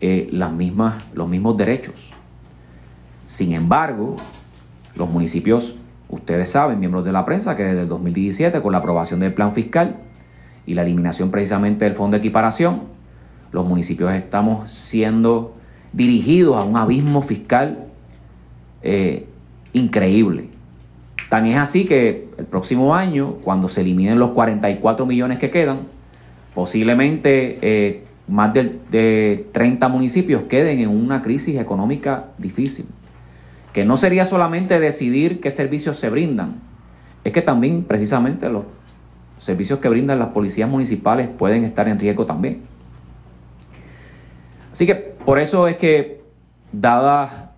eh, las mismas, los mismos derechos. Sin embargo, los municipios, ustedes saben, miembros de la prensa, que desde el 2017, con la aprobación del plan fiscal y la eliminación precisamente del fondo de equiparación, los municipios estamos siendo dirigidos a un abismo fiscal eh, increíble. Tan es así que el próximo año, cuando se eliminen los 44 millones que quedan, posiblemente eh, más de, de 30 municipios queden en una crisis económica difícil. Que no sería solamente decidir qué servicios se brindan, es que también precisamente los servicios que brindan las policías municipales pueden estar en riesgo también. Así que por eso es que, dadas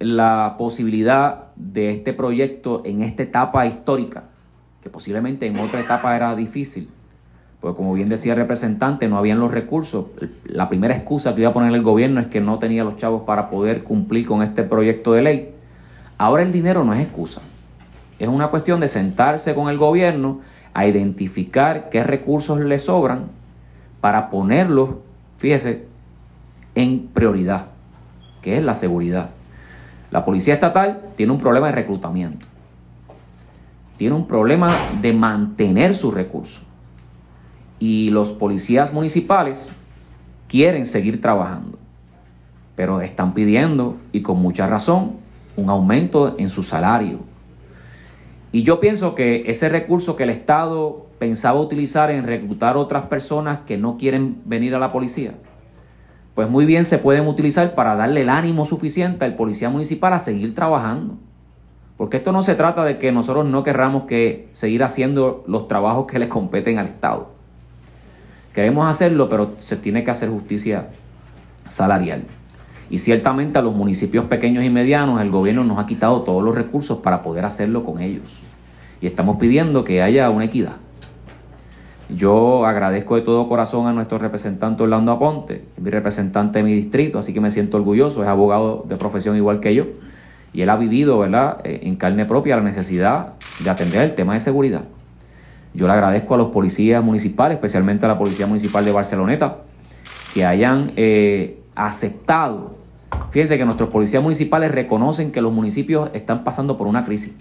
la posibilidad de este proyecto en esta etapa histórica, que posiblemente en otra etapa era difícil, pues como bien decía el representante, no habían los recursos. La primera excusa que iba a poner el gobierno es que no tenía los chavos para poder cumplir con este proyecto de ley. Ahora el dinero no es excusa. Es una cuestión de sentarse con el gobierno a identificar qué recursos le sobran para ponerlos, fíjese, en prioridad, que es la seguridad. La policía estatal tiene un problema de reclutamiento. Tiene un problema de mantener sus recursos y los policías municipales quieren seguir trabajando, pero están pidiendo, y con mucha razón, un aumento en su salario. Y yo pienso que ese recurso que el Estado pensaba utilizar en reclutar otras personas que no quieren venir a la policía, pues muy bien se pueden utilizar para darle el ánimo suficiente al policía municipal a seguir trabajando. Porque esto no se trata de que nosotros no querramos que seguir haciendo los trabajos que les competen al Estado. Queremos hacerlo, pero se tiene que hacer justicia salarial. Y ciertamente a los municipios pequeños y medianos el gobierno nos ha quitado todos los recursos para poder hacerlo con ellos. Y estamos pidiendo que haya una equidad. Yo agradezco de todo corazón a nuestro representante Orlando Aponte, mi representante de mi distrito, así que me siento orgulloso, es abogado de profesión igual que yo, y él ha vivido ¿verdad? Eh, en carne propia la necesidad de atender el tema de seguridad. Yo le agradezco a los policías municipales, especialmente a la Policía Municipal de Barceloneta, que hayan eh, aceptado. Fíjense que nuestros policías municipales reconocen que los municipios están pasando por una crisis.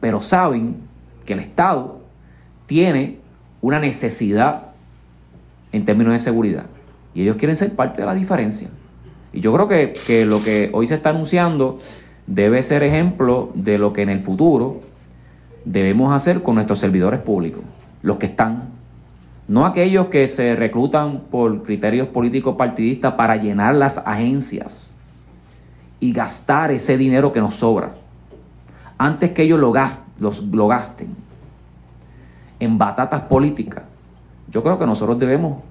pero saben que el Estado tiene una necesidad en términos de seguridad. Y ellos quieren ser parte de la diferencia. Y yo creo que, que lo que hoy se está anunciando debe ser ejemplo de lo que en el futuro debemos hacer con nuestros servidores públicos, los que están, no aquellos que se reclutan por criterios políticos partidistas para llenar las agencias y gastar ese dinero que nos sobra, antes que ellos lo, gasten en batatas políticas. Yo creo que nosotros debemos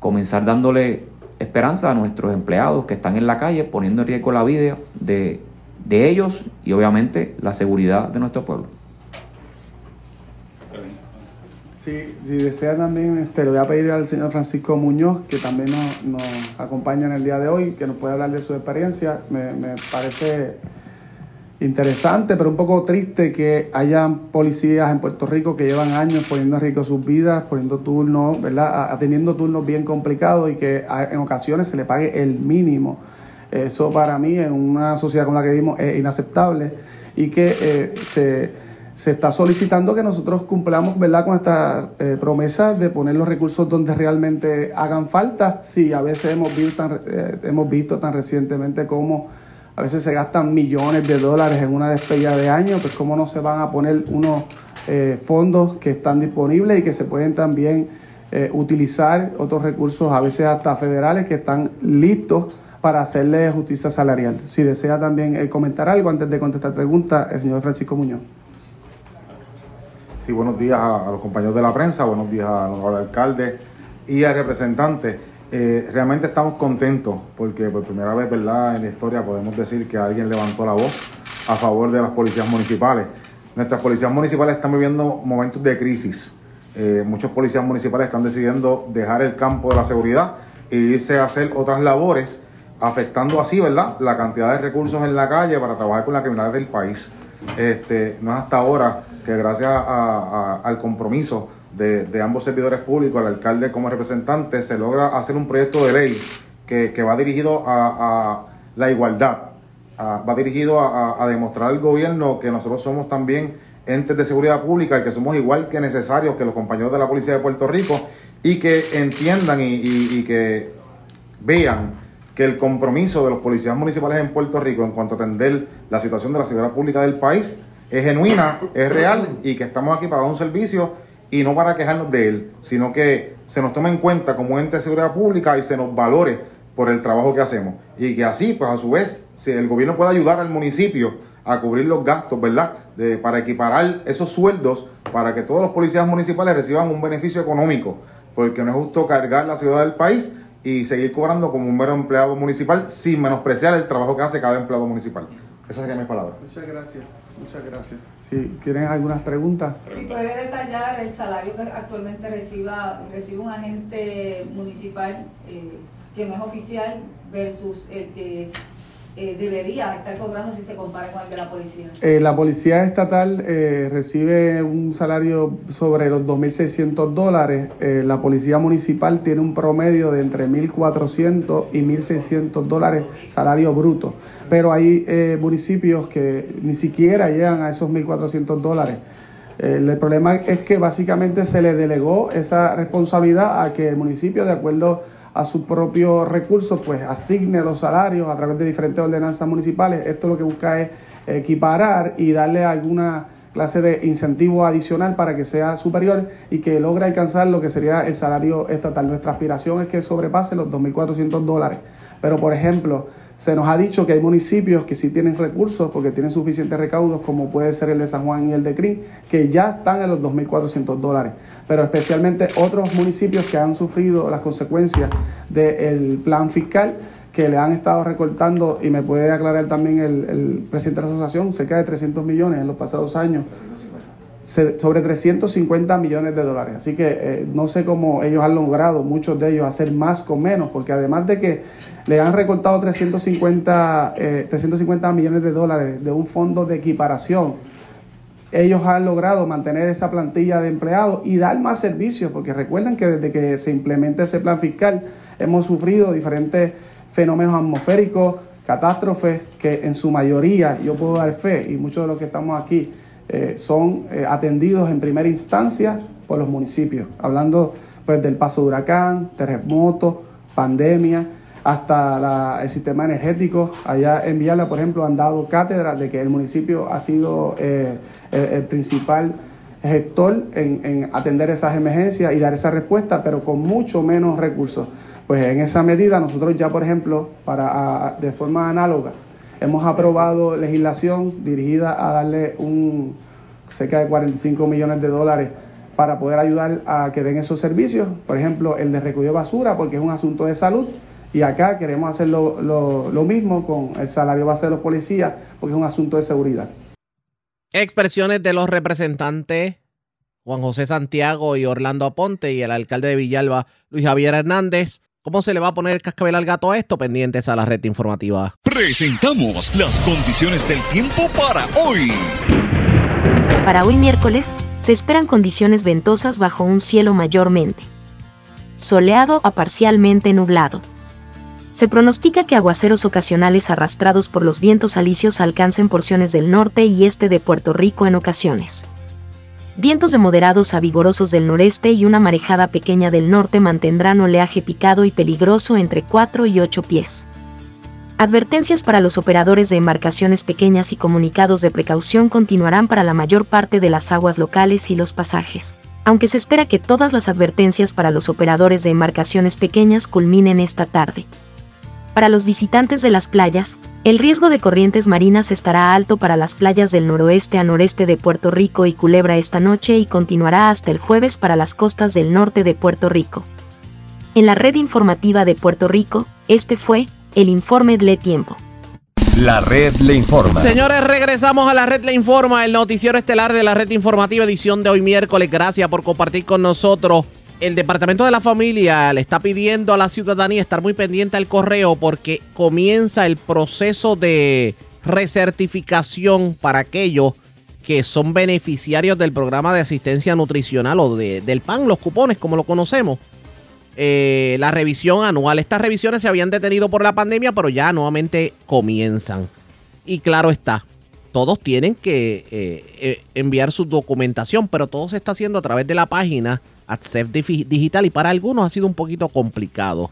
comenzar dándole esperanza a nuestros empleados que están en la calle poniendo en riesgo la vida de, de ellos y obviamente la seguridad de nuestro pueblo. Si, desea también, este, le voy a pedir al señor Francisco Muñoz, que también nos, acompaña en el día de hoy, que nos pueda hablar de su experiencia. Me, parece interesante, pero un poco triste que hayan policías en Puerto Rico que llevan años poniendo en riesgo sus vidas, poniendo turnos, ¿verdad? Atendiendo turnos bien complicados y que en ocasiones se le pague el mínimo. Eso para mí en una sociedad como la que vivimos es inaceptable y que eh, se se está solicitando que nosotros cumplamos ¿verdad? con esta eh, promesa de poner los recursos donde realmente hagan falta. Sí, a veces hemos visto, tan, eh, hemos visto tan recientemente cómo a veces se gastan millones de dólares en una despedida de año, pues cómo no se van a poner unos eh, fondos que están disponibles y que se pueden también utilizar otros recursos, a veces hasta federales, que están listos para hacerle justicia salarial. Si desea también comentar algo antes de contestar preguntas, el señor Francisco Muñoz. Sí, buenos días a, los compañeros de la prensa, buenos días al alcalde y al representante. Eh, realmente estamos contentos porque por primera vez, ¿verdad? En la historia podemos decir que alguien levantó la voz a favor de las policías municipales. Nuestras policías municipales están viviendo momentos de crisis. Eh, muchos policías municipales están decidiendo dejar el campo de la seguridad e irse a hacer otras labores, afectando así, ¿verdad? La cantidad de recursos en la calle para trabajar con la criminalidad del país. Este, no es hasta ahora que gracias al compromiso de, ambos servidores públicos, al alcalde como representante, se logra hacer un proyecto de ley que, va dirigido a, la igualdad, va dirigido a, demostrar al gobierno que nosotros somos también entes de seguridad pública y que somos igual que necesarios que los compañeros de la Policía de Puerto Rico y que entiendan y que vean que el compromiso de los policías municipales en Puerto Rico en cuanto a atender la situación de la seguridad pública del país es genuina, es real y que estamos aquí para dar un servicio y no para quejarnos de él, sino que se nos tome en cuenta como ente de seguridad pública y se nos valore por el trabajo que hacemos. Y que así, pues a su vez, si el gobierno puede ayudar al municipio a cubrir los gastos, ¿verdad? De, para equiparar esos sueldos para que todos los policías municipales reciban un beneficio económico, porque no es justo cargar la ciudad del país y seguir cobrando como un mero empleado municipal sin menospreciar el trabajo que hace cada empleado municipal. Esa sería mi palabra. Muchas gracias, muchas gracias. Si quieren algunas preguntas. Si puede detallar el salario que actualmente reciba, recibe un agente municipal eh, que no es oficial versus el que eh, debería estar cobrando si se compara con el de la policía? Eh, la policía estatal eh, recibe un salario sobre los 2.600 dólares. La policía municipal tiene un promedio de entre 1.400 y 1.600 dólares salario bruto. Pero hay municipios que ni siquiera llegan a esos 1.400 dólares. El problema es que básicamente se le delegó esa responsabilidad a que el municipio, de acuerdo a sus propios recursos, pues asigne los salarios a través de diferentes ordenanzas municipales. Esto lo que busca es equiparar y darle alguna clase de incentivo adicional para que sea superior y que logre alcanzar lo que sería el salario estatal. Nuestra aspiración es que sobrepase los 2.400 dólares. Pero, por ejemplo, se nos ha dicho que hay municipios que sí tienen recursos porque tienen suficientes recaudos, como puede ser el de San Juan y el de Crin, que ya están en los 2.400 dólares. Pero especialmente otros municipios que han sufrido las consecuencias del plan fiscal que le han estado recortando, y me puede aclarar también el, el presidente de la asociación, cerca de 300 millones en los pasados años se- sobre 350 millones de dólares. Así que eh, no sé cómo ellos han logrado, muchos de ellos, hacer más con menos, porque además de que le han recortado 350, eh, 350 millones de dólares de un fondo de equiparación, ellos han logrado mantener esa plantilla de empleados y dar más servicios, porque recuerden que desde que se implementa ese plan fiscal hemos sufrido diferentes fenómenos atmosféricos, catástrofes, que en su mayoría, yo puedo dar fe, y muchos de los que estamos aquí, eh, son eh, atendidos en primera instancia por los municipios, hablando pues del paso de huracán, terremoto, pandemia, hasta el sistema energético. Allá en Viala, por ejemplo, han dado cátedra de que el municipio ha sido eh, el, principal gestor en, en atender esas emergencias y dar esa respuesta, pero con mucho menos recursos. Pues en esa medida nosotros ya, por ejemplo, para, de forma análoga, hemos aprobado legislación dirigida a darle un cerca de 45 millones de dólares para poder ayudar a que den esos servicios. Por ejemplo, el de recogido de basura, porque es un asunto de salud. Y acá queremos hacer lo, lo- lo mismo con el salario base de los policías, porque es un asunto de seguridad. Expresiones de los representantes Juan José Santiago y Orlando Aponte y el alcalde de Villalba, Luis Javier Hernández. ¿Cómo se le va a poner el cascabel al gato a esto? Pendientes a la red informativa. Presentamos las condiciones del tiempo para hoy. Para hoy miércoles, se esperan condiciones ventosas bajo un cielo mayormente soleado a parcialmente nublado. Se pronostica que aguaceros ocasionales arrastrados por los vientos alisios alcancen porciones del norte y este de Puerto Rico en ocasiones. Vientos de moderados a vigorosos del noreste y una marejada pequeña del norte mantendrán oleaje picado y peligroso entre 4 y 8 pies. Advertencias para los operadores de embarcaciones pequeñas y comunicados de precaución continuarán para la mayor parte de las aguas locales y los pasajes, aunque se espera que todas las advertencias para los operadores de embarcaciones pequeñas culminen esta tarde. Para los visitantes de las playas, el riesgo de corrientes marinas estará alto para las playas del noroeste a noreste de Puerto Rico y Culebra esta noche y continuará hasta el jueves para las costas del norte de Puerto Rico. En la red informativa de Puerto Rico, este fue el informe de Tiempo. La red le informa. Señores, regresamos a la red Le Informa, el noticiero estelar de la red informativa edición de hoy miércoles. Gracias por compartir con nosotros. El Departamento de la Familia le está pidiendo a la ciudadanía estar muy pendiente al correo porque comienza el proceso de recertificación para aquellos que son beneficiarios del programa de asistencia nutricional o de- del PAN, los cupones como lo conocemos. Eh, la revisión anual. Estas revisiones se habían detenido por la pandemia, pero ya nuevamente comienzan. Y claro está, todos tienen que eh, eh, enviar su documentación, pero todo se está haciendo a través de la página Difi- Digital y para algunos ha sido un poquito complicado.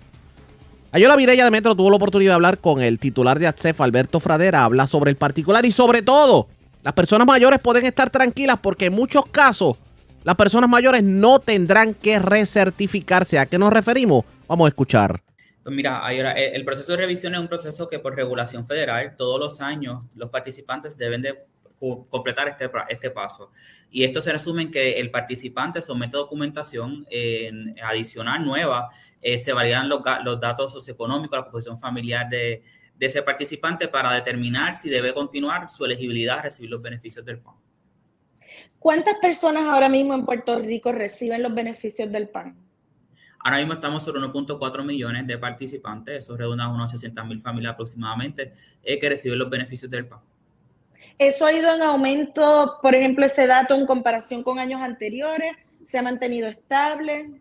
Ayola Virella de Metro tuvo la oportunidad de hablar con el titular de ATSEF, Alberto Fradera, habla sobre el particular y sobre todo, las personas mayores pueden estar tranquilas porque en muchos casos las personas mayores no tendrán que recertificarse. ¿A qué nos referimos? Vamos a escuchar. Pues mira, el proceso de revisión es un proceso que por regulación federal todos los años los participantes deben de completar este, este paso. Y esto se resume en que el participante somete documentación adicional nueva, eh, se validan los, los, datos socioeconómicos, la posición familiar de, de, ese participante para determinar si debe continuar su elegibilidad a recibir los beneficios del PAN. ¿Cuántas personas ahora mismo en Puerto Rico reciben los beneficios del PAN? Ahora mismo estamos sobre 1.4 millones de participantes, eso redunda a unos 800 mil familias aproximadamente eh, que reciben los beneficios del PAN. ¿Eso ha ido en aumento, por ejemplo, ese dato en comparación con años anteriores? ¿Se ha mantenido estable?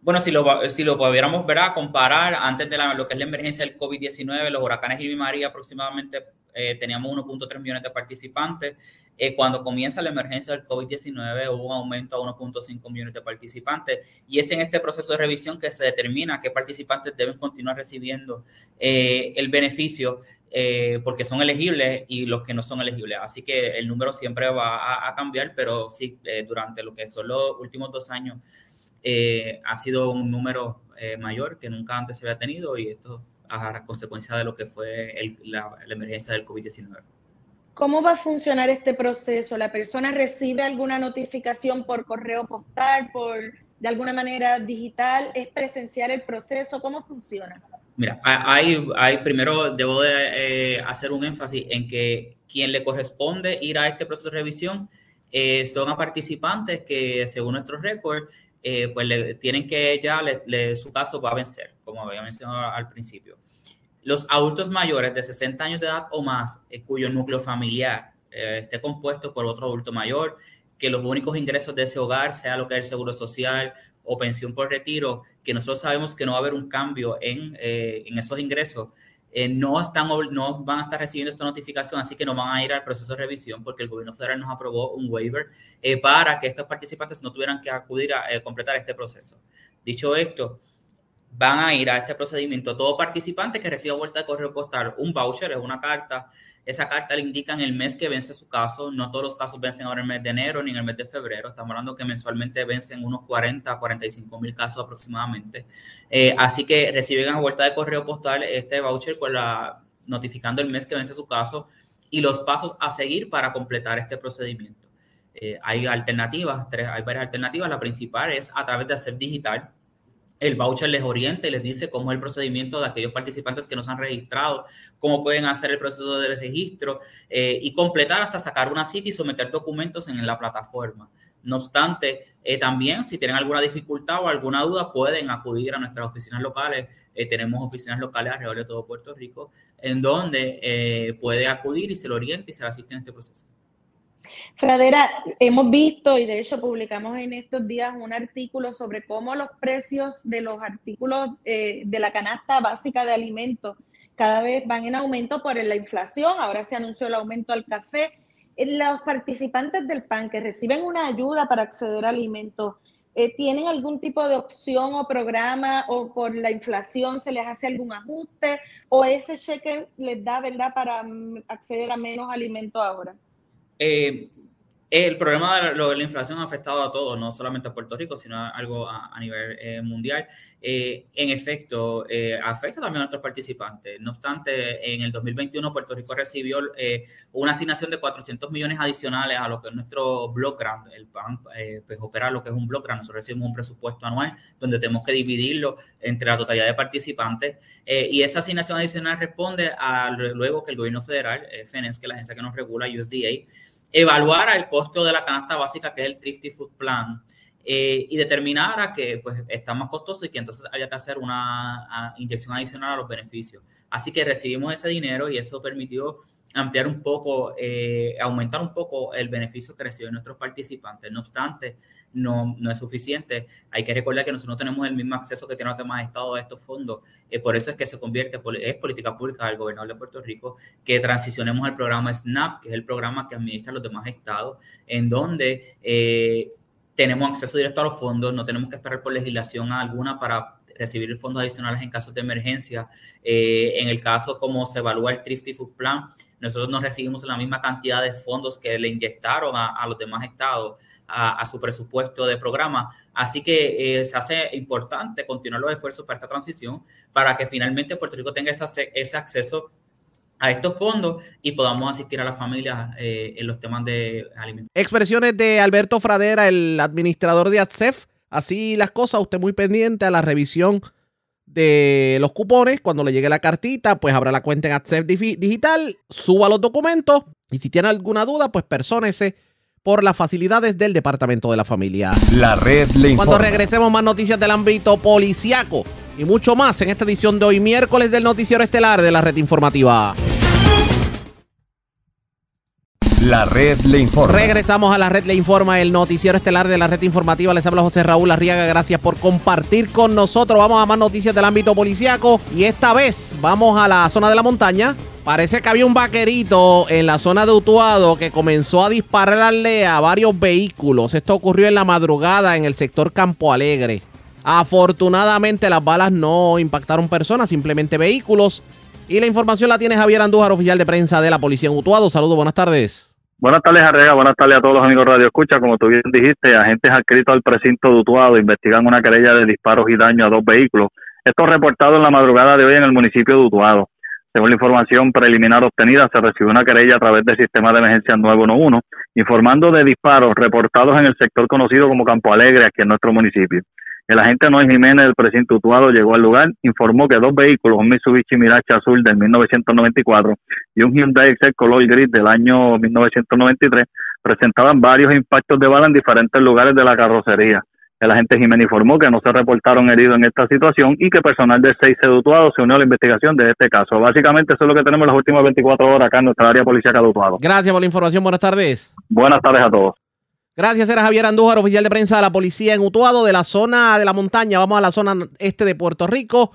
Bueno, si lo, si lo pudiéramos ver a comparar antes de lo que es la emergencia del COVID-19, los huracanes y María aproximadamente eh, teníamos 1.3 millones de participantes. Eh, cuando comienza la emergencia del COVID-19 hubo un aumento a 1.5 millones de participantes y es en este proceso de revisión que se determina qué participantes deben continuar recibiendo eh, el beneficio porque son elegibles y los que no son elegibles. Así que el número siempre va a, cambiar, pero sí, durante lo que son los últimos dos años ha sido un número mayor que nunca antes se había tenido y esto a consecuencia de lo que fue la, emergencia del COVID-19. ¿Cómo va a funcionar este proceso? ¿La persona recibe alguna notificación por correo postal, por de alguna manera digital? ¿Es presenciar el proceso? ¿Cómo funciona? Mira, hay, hay primero debo de, eh, hacer un énfasis en que quien le corresponde ir a este proceso de revisión eh, son a participantes que, según nuestros récords, eh, pues le, tienen que ya su caso va a vencer, como había mencionado al principio. Los adultos mayores de 60 años de edad o más, eh, cuyo núcleo familiar esté compuesto por otro adulto mayor, que los únicos ingresos de ese hogar sea lo que es el seguro social o pensión por retiro, que nosotros sabemos que no va a haber un cambio en, en esos ingresos, eh, no, están, no van a estar recibiendo esta notificación, así que no van a ir al proceso de revisión porque el gobierno federal nos aprobó un waiver eh, para que estos participantes no tuvieran que acudir a eh, completar este proceso. Dicho esto, van a ir a este procedimiento todo participante que reciba vuelta de correo postal un voucher, es una carta esa carta le indica en el mes que vence su caso. No todos los casos vencen ahora en el mes de enero ni en el mes de febrero. Estamos hablando que mensualmente vencen unos 40 a 45 mil casos aproximadamente. Eh, así que reciben a vuelta de correo postal este voucher con la, notificando el mes que vence su caso y los pasos a seguir para completar este procedimiento. Eh, hay alternativas, tres, hay varias alternativas. La principal es a través de hacer digital el voucher les orienta y les dice cómo es el procedimiento de aquellos participantes que no se han registrado, cómo pueden hacer el proceso de registro eh, y completar hasta sacar una cita y someter documentos en la plataforma. No obstante, eh, también si tienen alguna dificultad o alguna duda, pueden acudir a nuestras oficinas locales. Eh, tenemos oficinas locales alrededor de todo Puerto Rico, en donde puede acudir y se lo oriente y se le asiste en este proceso. Fradera, hemos visto y de hecho publicamos en estos días un artículo sobre cómo los precios de los artículos eh, de la canasta básica de alimentos cada vez van en aumento por la inflación. Ahora se anunció el aumento al café. Eh, los participantes del PAN que reciben una ayuda para acceder a alimentos, eh, ¿tienen algún tipo de opción o programa o por la inflación se les hace algún ajuste o ese cheque les da, verdad, para mm, acceder a menos alimentos ahora? Eh, el problema de la, inflación ha afectado a todos, no solamente a Puerto Rico, sino algo a, nivel eh, mundial. Eh, en efecto, afecta también a nuestros participantes. No obstante, en el 2021 Puerto Rico recibió una asignación de 400 millones adicionales a lo que es nuestro block grant. El PAN pues opera lo que es un block grant. Nosotros recibimos un presupuesto anual donde tenemos que dividirlo entre la totalidad de participantes. y esa asignación adicional responde a luego que el gobierno federal, FENES, que es la agencia que nos regula, USDA, evaluara el costo de la canasta básica, que es el Thrifty Food Plan, eh, y determinara que pues, está más costoso y que entonces haya que hacer una inyección adicional a los beneficios. Así que recibimos ese dinero y eso permitió ampliar un poco, eh, aumentar un poco el beneficio que reciben nuestros participantes. No obstante, no, no es suficiente. Hay que recordar que nosotros no tenemos el mismo acceso que tienen los demás estados a estos fondos. Eh, por eso es que se convierte, es política pública del gobernador de Puerto Rico, que transicionemos al programa SNAP, que es el programa que administra los demás estados, en donde eh, tenemos acceso directo a los fondos, no tenemos que esperar por legislación alguna para recibir fondos adicionales en casos de emergencia. Eh, en el caso como se evalúa el Thrifty Food Plan, nosotros no recibimos la misma cantidad de fondos que le inyectaron a los demás estados a, su presupuesto de programa. Así que eh, se hace importante continuar los esfuerzos para esta transición, para que finalmente Puerto Rico tenga ese, acceso a estos fondos y podamos asistir a las familias eh, en los temas de alimentos. Expresiones de Alberto Fradera, el administrador de ATSEF. Así las cosas, usted muy pendiente a la revisión de los cupones. Cuando le llegue la cartita, pues habrá la cuenta en ATSEF Digital, suba los documentos y si tiene alguna duda, pues persónese por las facilidades del Departamento de la Familia. La red le informa. Cuando regresemos más noticias del ámbito policiaco y mucho más en esta edición de hoy miércoles del noticiero estelar de la red informativa. La red le informa. Regresamos a la red le informa, el noticiero estelar de la red informativa. Les habla José Raúl Arriaga. Gracias por compartir con nosotros. Vamos a más noticias del ámbito policiaco y esta vez vamos a la zona de la montaña. Parece que había un vaquerito en la zona de Utuado que comenzó a dispararle a varios vehículos. Esto ocurrió en la madrugada en el sector Campo Alegre. Afortunadamente las balas no impactaron personas, simplemente vehículos. Y la información la tiene Javier Andújar, oficial de prensa de la policía en Utuado. Saludos, buenas tardes. Buenas tardes, Arrega. Buenas tardes a todos los amigos Radio Escucha. Como tú bien dijiste, agentes adscritos al precinto de Utuado investigan una querella de disparos y daño a dos vehículos. Esto reportado en la madrugada de hoy en el municipio de Utuado. Según la información preliminar obtenida, se recibió una querella a través del sistema de emergencia 911, informando de disparos reportados en el sector conocido como Campo Alegre, aquí en nuestro municipio. El agente Noé Jiménez del precinto Utuado llegó al lugar, informó que dos vehículos, un Mitsubishi Mirage azul del 1994 y un Hyundai Excel color gris del año 1993, presentaban varios impactos de bala en diferentes lugares de la carrocería. El agente Jiménez informó que no se reportaron heridos en esta situación y que personal de 6 de Utuado se unió a la investigación de este caso. Básicamente eso es lo que tenemos en las últimas 24 horas acá en nuestra área policial de Utuado. Gracias por la información. Buenas tardes. Buenas tardes a todos. Gracias, era Javier Andújar, oficial de prensa de la policía en Utuado, de la zona de la montaña. Vamos a la zona este de Puerto Rico.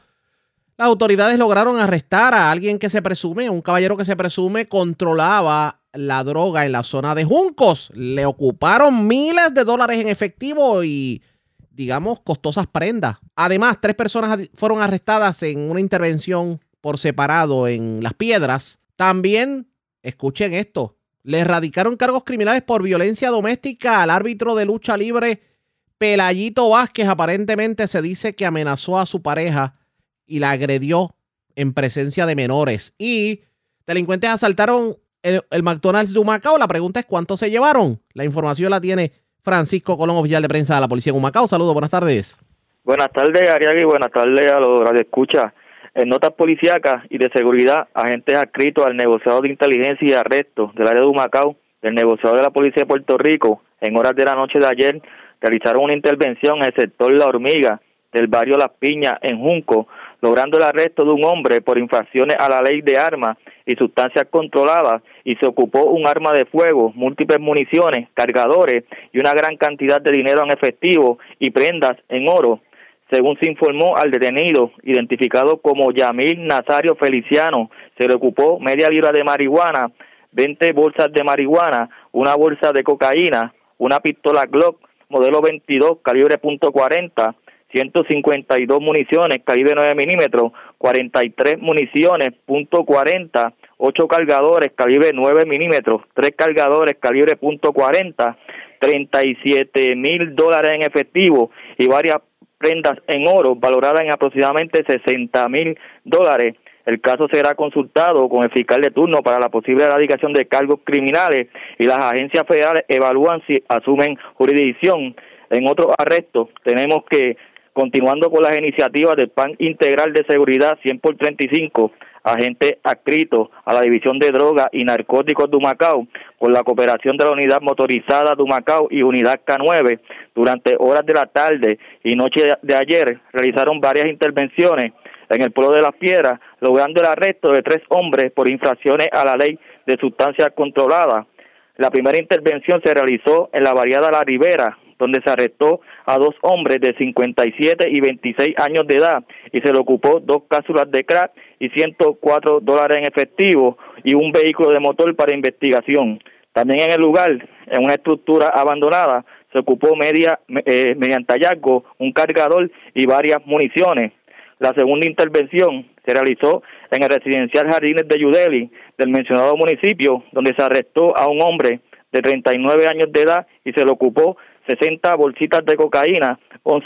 Las autoridades lograron arrestar a alguien que se presume, un caballero que se presume controlaba la droga en la zona de Juncos. Le ocuparon miles de dólares en efectivo y, digamos, costosas prendas. Además, tres personas fueron arrestadas en una intervención por separado en Las Piedras. También, escuchen esto, le erradicaron cargos criminales por violencia doméstica al árbitro de lucha libre Pelayito Vázquez. Aparentemente se dice que amenazó a su pareja y la agredió en presencia de menores. Y delincuentes asaltaron el, McDonald's de Humacao. La pregunta es cuánto se llevaron. La información la tiene Francisco Colón, oficial de prensa de la policía en Humacao. Saludos, buenas tardes. Buenas tardes, Ariagui. Buenas tardes a los escucha en notas policíacas y de seguridad, agentes adscritos al negociado de inteligencia y arresto del área de Humacao, del negociado de la Policía de Puerto Rico, en horas de la noche de ayer, realizaron una intervención en el sector La Hormiga del barrio Las Piñas, en Junco, logrando el arresto de un hombre por infracciones a la ley de armas y sustancias controladas y se ocupó un arma de fuego, múltiples municiones, cargadores y una gran cantidad de dinero en efectivo y prendas en oro. Según se informó al detenido, identificado como Yamil Nazario Feliciano, se le ocupó media libra de marihuana, 20 bolsas de marihuana, una bolsa de cocaína, una pistola Glock modelo 22 calibre .40, 152 municiones calibre 9 milímetros, 43 municiones .40, 8 cargadores calibre 9 milímetros, 3 cargadores calibre .40, 37 mil dólares en efectivo y varias prendas en oro valoradas en aproximadamente 60 mil dólares. El caso será consultado con el fiscal de turno para la posible erradicación de cargos criminales y las agencias federales evalúan si asumen jurisdicción. En otro arresto tenemos que, continuando con las iniciativas del PAN Integral de Seguridad 100 por 35, agentes adscritos a la División de Drogas y Narcóticos de Humacao, con la cooperación de la Unidad Motorizada de Humacao y Unidad K9, durante horas de la tarde y noche de ayer realizaron varias intervenciones en el pueblo de Las Piedras, logrando el arresto de tres hombres por infracciones a la ley de sustancias controladas. La primera intervención se realizó en la variada La Ribera, donde se arrestó a dos hombres de 57 y 26 años de edad y se le ocupó dos cápsulas de crack y 104 dólares en efectivo y un vehículo de motor para investigación. También en el lugar, en una estructura abandonada, se ocupó media, eh, mediante hallazgo un cargador y varias municiones. La segunda intervención se realizó en el residencial Jardines de Yudeli del mencionado municipio, donde se arrestó a un hombre de 39 años de edad y se le ocupó 60 bolsitas de cocaína, 11,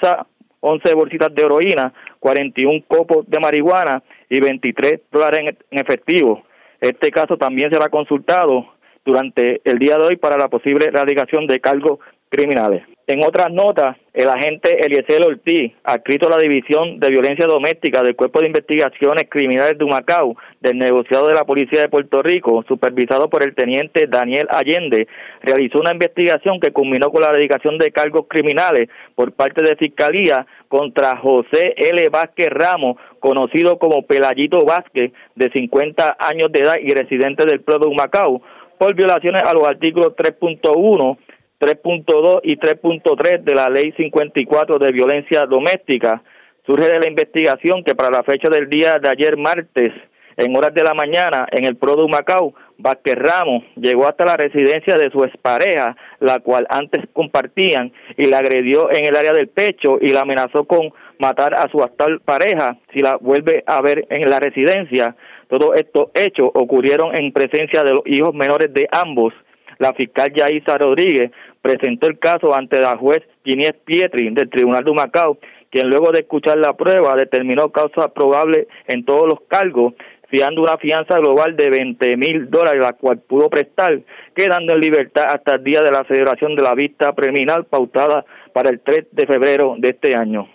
11 bolsitas de heroína, 41 copos de marihuana y 23 dólares en, efectivo. Este caso también será consultado durante el día de hoy para la posible erradicación de cargos criminales. En otras notas, el agente Eliezer Ortiz, adscrito a la División de Violencia Doméstica del Cuerpo de Investigaciones Criminales de Humacao, del negociado de la Policía de Puerto Rico, supervisado por el teniente Daniel Allende, realizó una investigación que culminó con la erradicación de cargos criminales por parte de Fiscalía contra José L. Vázquez Ramos, conocido como Pelayito Vázquez, de 50 años de edad y residente del pueblo de Humacao, por violaciones a los artículos 3.1 3.2 y 3.3 de la Ley 54 de Violencia Doméstica. Surge de la investigación que para la fecha del día de ayer martes, en horas de la mañana, en el Pro de Macao, Vázquez Ramos llegó hasta la residencia de su expareja, la cual antes compartían, y la agredió en el área del pecho y la amenazó con matar a su actual pareja si la vuelve a ver en la residencia. Todos estos hechos ocurrieron en presencia de los hijos menores de ambos la fiscal Yaisa Rodríguez presentó el caso ante la juez Ginés Pietri del Tribunal de Macao, quien luego de escuchar la prueba determinó causa probable en todos los cargos, fiando una fianza global de 20 mil dólares, la cual pudo prestar, quedando en libertad hasta el día de la celebración de la vista criminal pautada para el 3 de febrero de este año.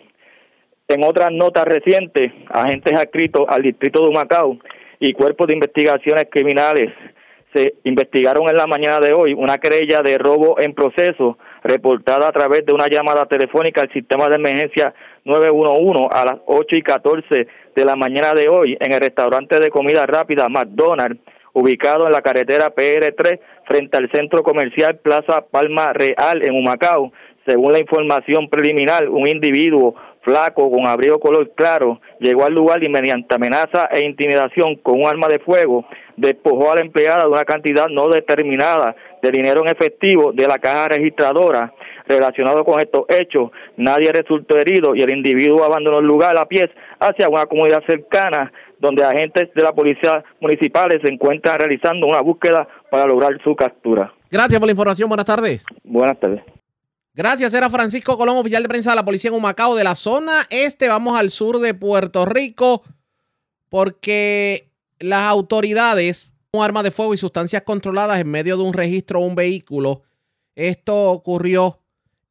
En otras notas recientes, agentes adscritos al distrito de Macao y cuerpos de investigaciones criminales se investigaron en la mañana de hoy una querella de robo en proceso reportada a través de una llamada telefónica al sistema de emergencia 911 a las 8 y 14 de la mañana de hoy en el restaurante de comida rápida McDonald's ubicado en la carretera PR3 frente al centro comercial Plaza Palma Real en Humacao. Según la información preliminar, un individuo flaco con abrigo color claro llegó al lugar y mediante amenaza e intimidación con un arma de fuego despojó a la empleada de una cantidad no determinada de dinero en efectivo de la caja registradora. Relacionado con estos hechos, nadie resultó herido y el individuo abandonó el lugar a pie hacia una comunidad cercana donde agentes de la policía municipal se encuentran realizando una búsqueda para lograr su captura. Gracias por la información. Buenas tardes. Buenas tardes. Gracias, era Francisco Colón, oficial de prensa de la policía en Humacao de la zona este. Vamos al sur de Puerto Rico porque las autoridades un arma de fuego y sustancias controladas en medio de un registro o un vehículo. Esto ocurrió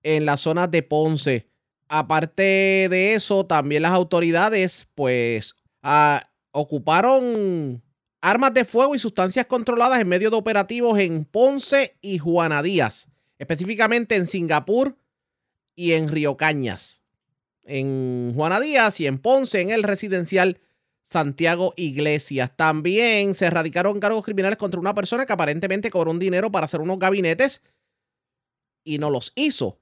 en la zona de Ponce. Aparte de eso, también las autoridades pues ah, ocuparon armas de fuego y sustancias controladas en medio de operativos en Ponce y Juana Díaz, específicamente en Singapur y en Río Cañas. En Juana Díaz y en Ponce, en el residencial Santiago Iglesias. También se erradicaron cargos criminales contra una persona que aparentemente cobró un dinero para hacer unos gabinetes y no los hizo.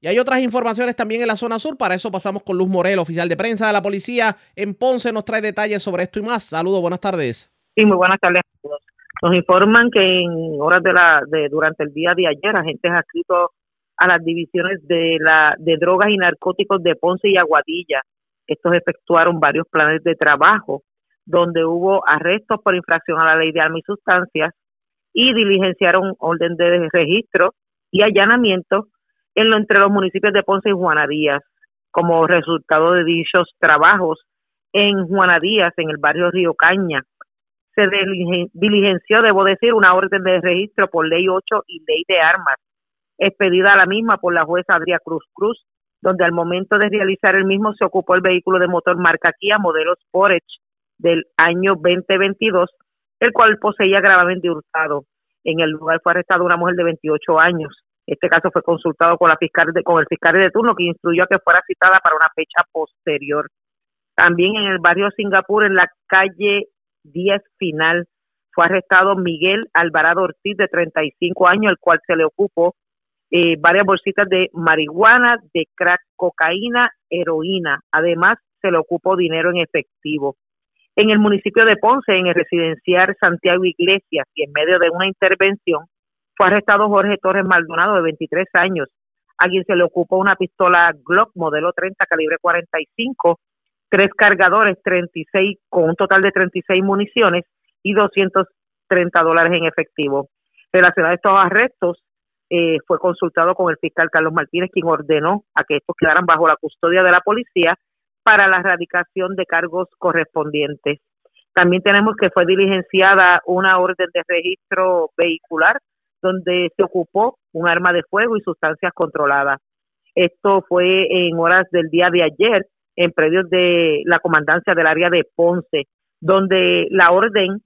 Y hay otras informaciones también en la zona sur. Para eso pasamos con Luz Morel, oficial de prensa de la policía en Ponce. Nos trae detalles sobre esto y más. Saludos, buenas tardes. Sí, muy buenas tardes a todos. Nos informan que en horas de la de durante el día de ayer agentes adscritos a las divisiones de la de drogas y narcóticos de Ponce y Aguadilla estos efectuaron varios planes de trabajo donde hubo arrestos por infracción a la ley de armas y sustancias y diligenciaron orden de registro y allanamiento en lo, entre los municipios de Ponce y Juana Díaz. Como resultado de dichos trabajos en Juana Díaz, en el barrio Río Caña, se diligenció, debo decir, una orden de registro por ley 8 y ley de armas, expedida a la misma por la jueza Adria Cruz Cruz, donde al momento de realizar el mismo se ocupó el vehículo de motor marca Kia modelo Sportage del año 2022, el cual poseía gravemente hurtado. En el lugar fue arrestada una mujer de 28 años. Este caso fue consultado con, la fiscal de, con el fiscal de turno que instruyó a que fuera citada para una fecha posterior. También en el barrio Singapur, en la calle 10 Final, fue arrestado Miguel Alvarado Ortiz, de 35 años, el cual se le ocupó eh, varias bolsitas de marihuana, de crack, cocaína, heroína. Además, se le ocupó dinero en efectivo. En el municipio de Ponce, en el residencial Santiago Iglesias, y en medio de una intervención, fue arrestado Jorge Torres Maldonado, de 23 años, a quien se le ocupó una pistola Glock modelo 30 calibre 45, tres cargadores 36 con un total de 36 municiones y 230 dólares en efectivo. Relacionado a estos arrestos, eh, fue consultado con el fiscal Carlos Martínez, quien ordenó a que estos quedaran bajo la custodia de la policía para la erradicación de cargos correspondientes. También tenemos que fue diligenciada una orden de registro vehicular donde se ocupó un arma de fuego y sustancias controladas. Esto fue en horas del día de ayer en predios de la comandancia del área de Ponce, donde la orden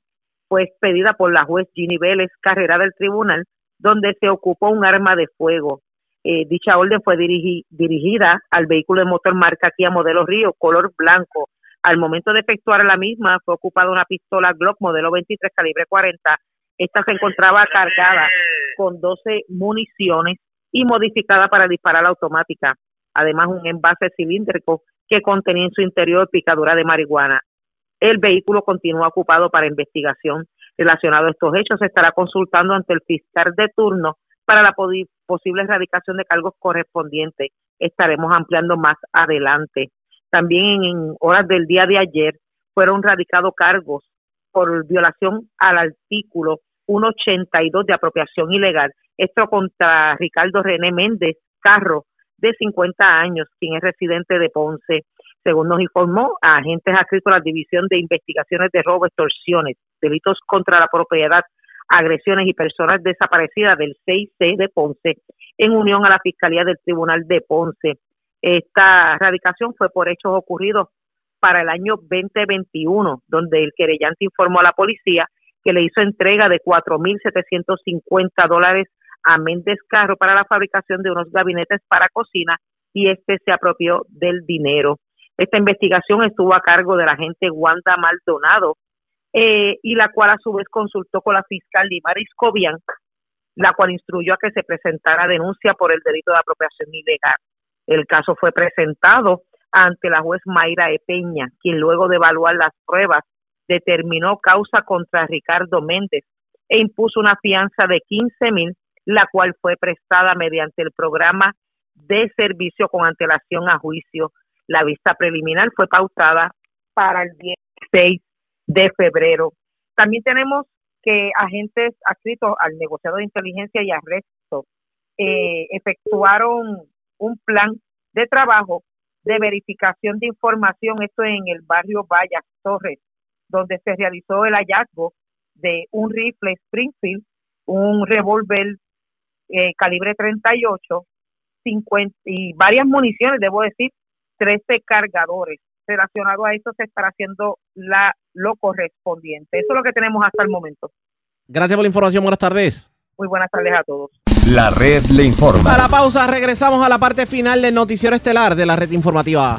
fue expedida por la juez Ginny Vélez, carrera del tribunal, donde se ocupó un arma de fuego. Eh, dicha orden fue dirigida al vehículo de motor marca Kia modelo Río, color blanco. Al momento de efectuar la misma, fue ocupada una pistola Glock modelo 23 calibre 40. Esta se encontraba cargada con 12 municiones y modificada para disparar automática. Además, un envase cilíndrico que contenía en su interior picadura de marihuana. El vehículo continúa ocupado para investigación relacionado a estos hechos. Se estará consultando ante el fiscal de turno para la posible erradicación de cargos correspondientes. Estaremos ampliando más adelante. También en horas del día de ayer fueron radicados cargos por violación al artículo 182 de apropiación ilegal. Esto contra Ricardo René Méndez Carro, de 50 años, quien es residente de Ponce. Según nos informó, agentes adscritos a la División de Investigaciones de Robo, Extorsiones, Delitos contra la Propiedad, Agresiones y Personas Desaparecidas del 6C de Ponce, en unión a la Fiscalía del Tribunal de Ponce. Esta radicación fue por hechos ocurridos para el año 2021, donde el querellante informó a la policía que le hizo entrega de 4.750 dólares a Méndez Carro para la fabricación de unos gabinetes para cocina y este se apropió del dinero. Esta investigación estuvo a cargo de la agente Wanda Maldonado eh, y la cual a su vez consultó con la fiscal Limaris Cobian, la cual instruyó a que se presentara denuncia por el delito de apropiación ilegal. El caso fue presentado ante la juez Mayra Epeña, quien luego de evaluar las pruebas determinó causa contra Ricardo Méndez e impuso una fianza de 15 mil la cual fue prestada mediante el programa de servicio con antelación a juicio. La vista preliminar fue pautada para el 16 de febrero. También tenemos que agentes adscritos al negociado de inteligencia y arresto eh, efectuaron un plan de trabajo de verificación de información, esto en el barrio Vallas Torres, donde se realizó el hallazgo de un rifle Springfield, un revólver eh, calibre 38, 50 y varias municiones, debo decir, 13 cargadores. Relacionado a eso se estará haciendo la lo correspondiente. Eso es lo que tenemos hasta el momento. Gracias por la información. Buenas tardes. Muy buenas tardes a todos. La red le informa. A la pausa regresamos a la parte final del noticiero estelar de la red informativa.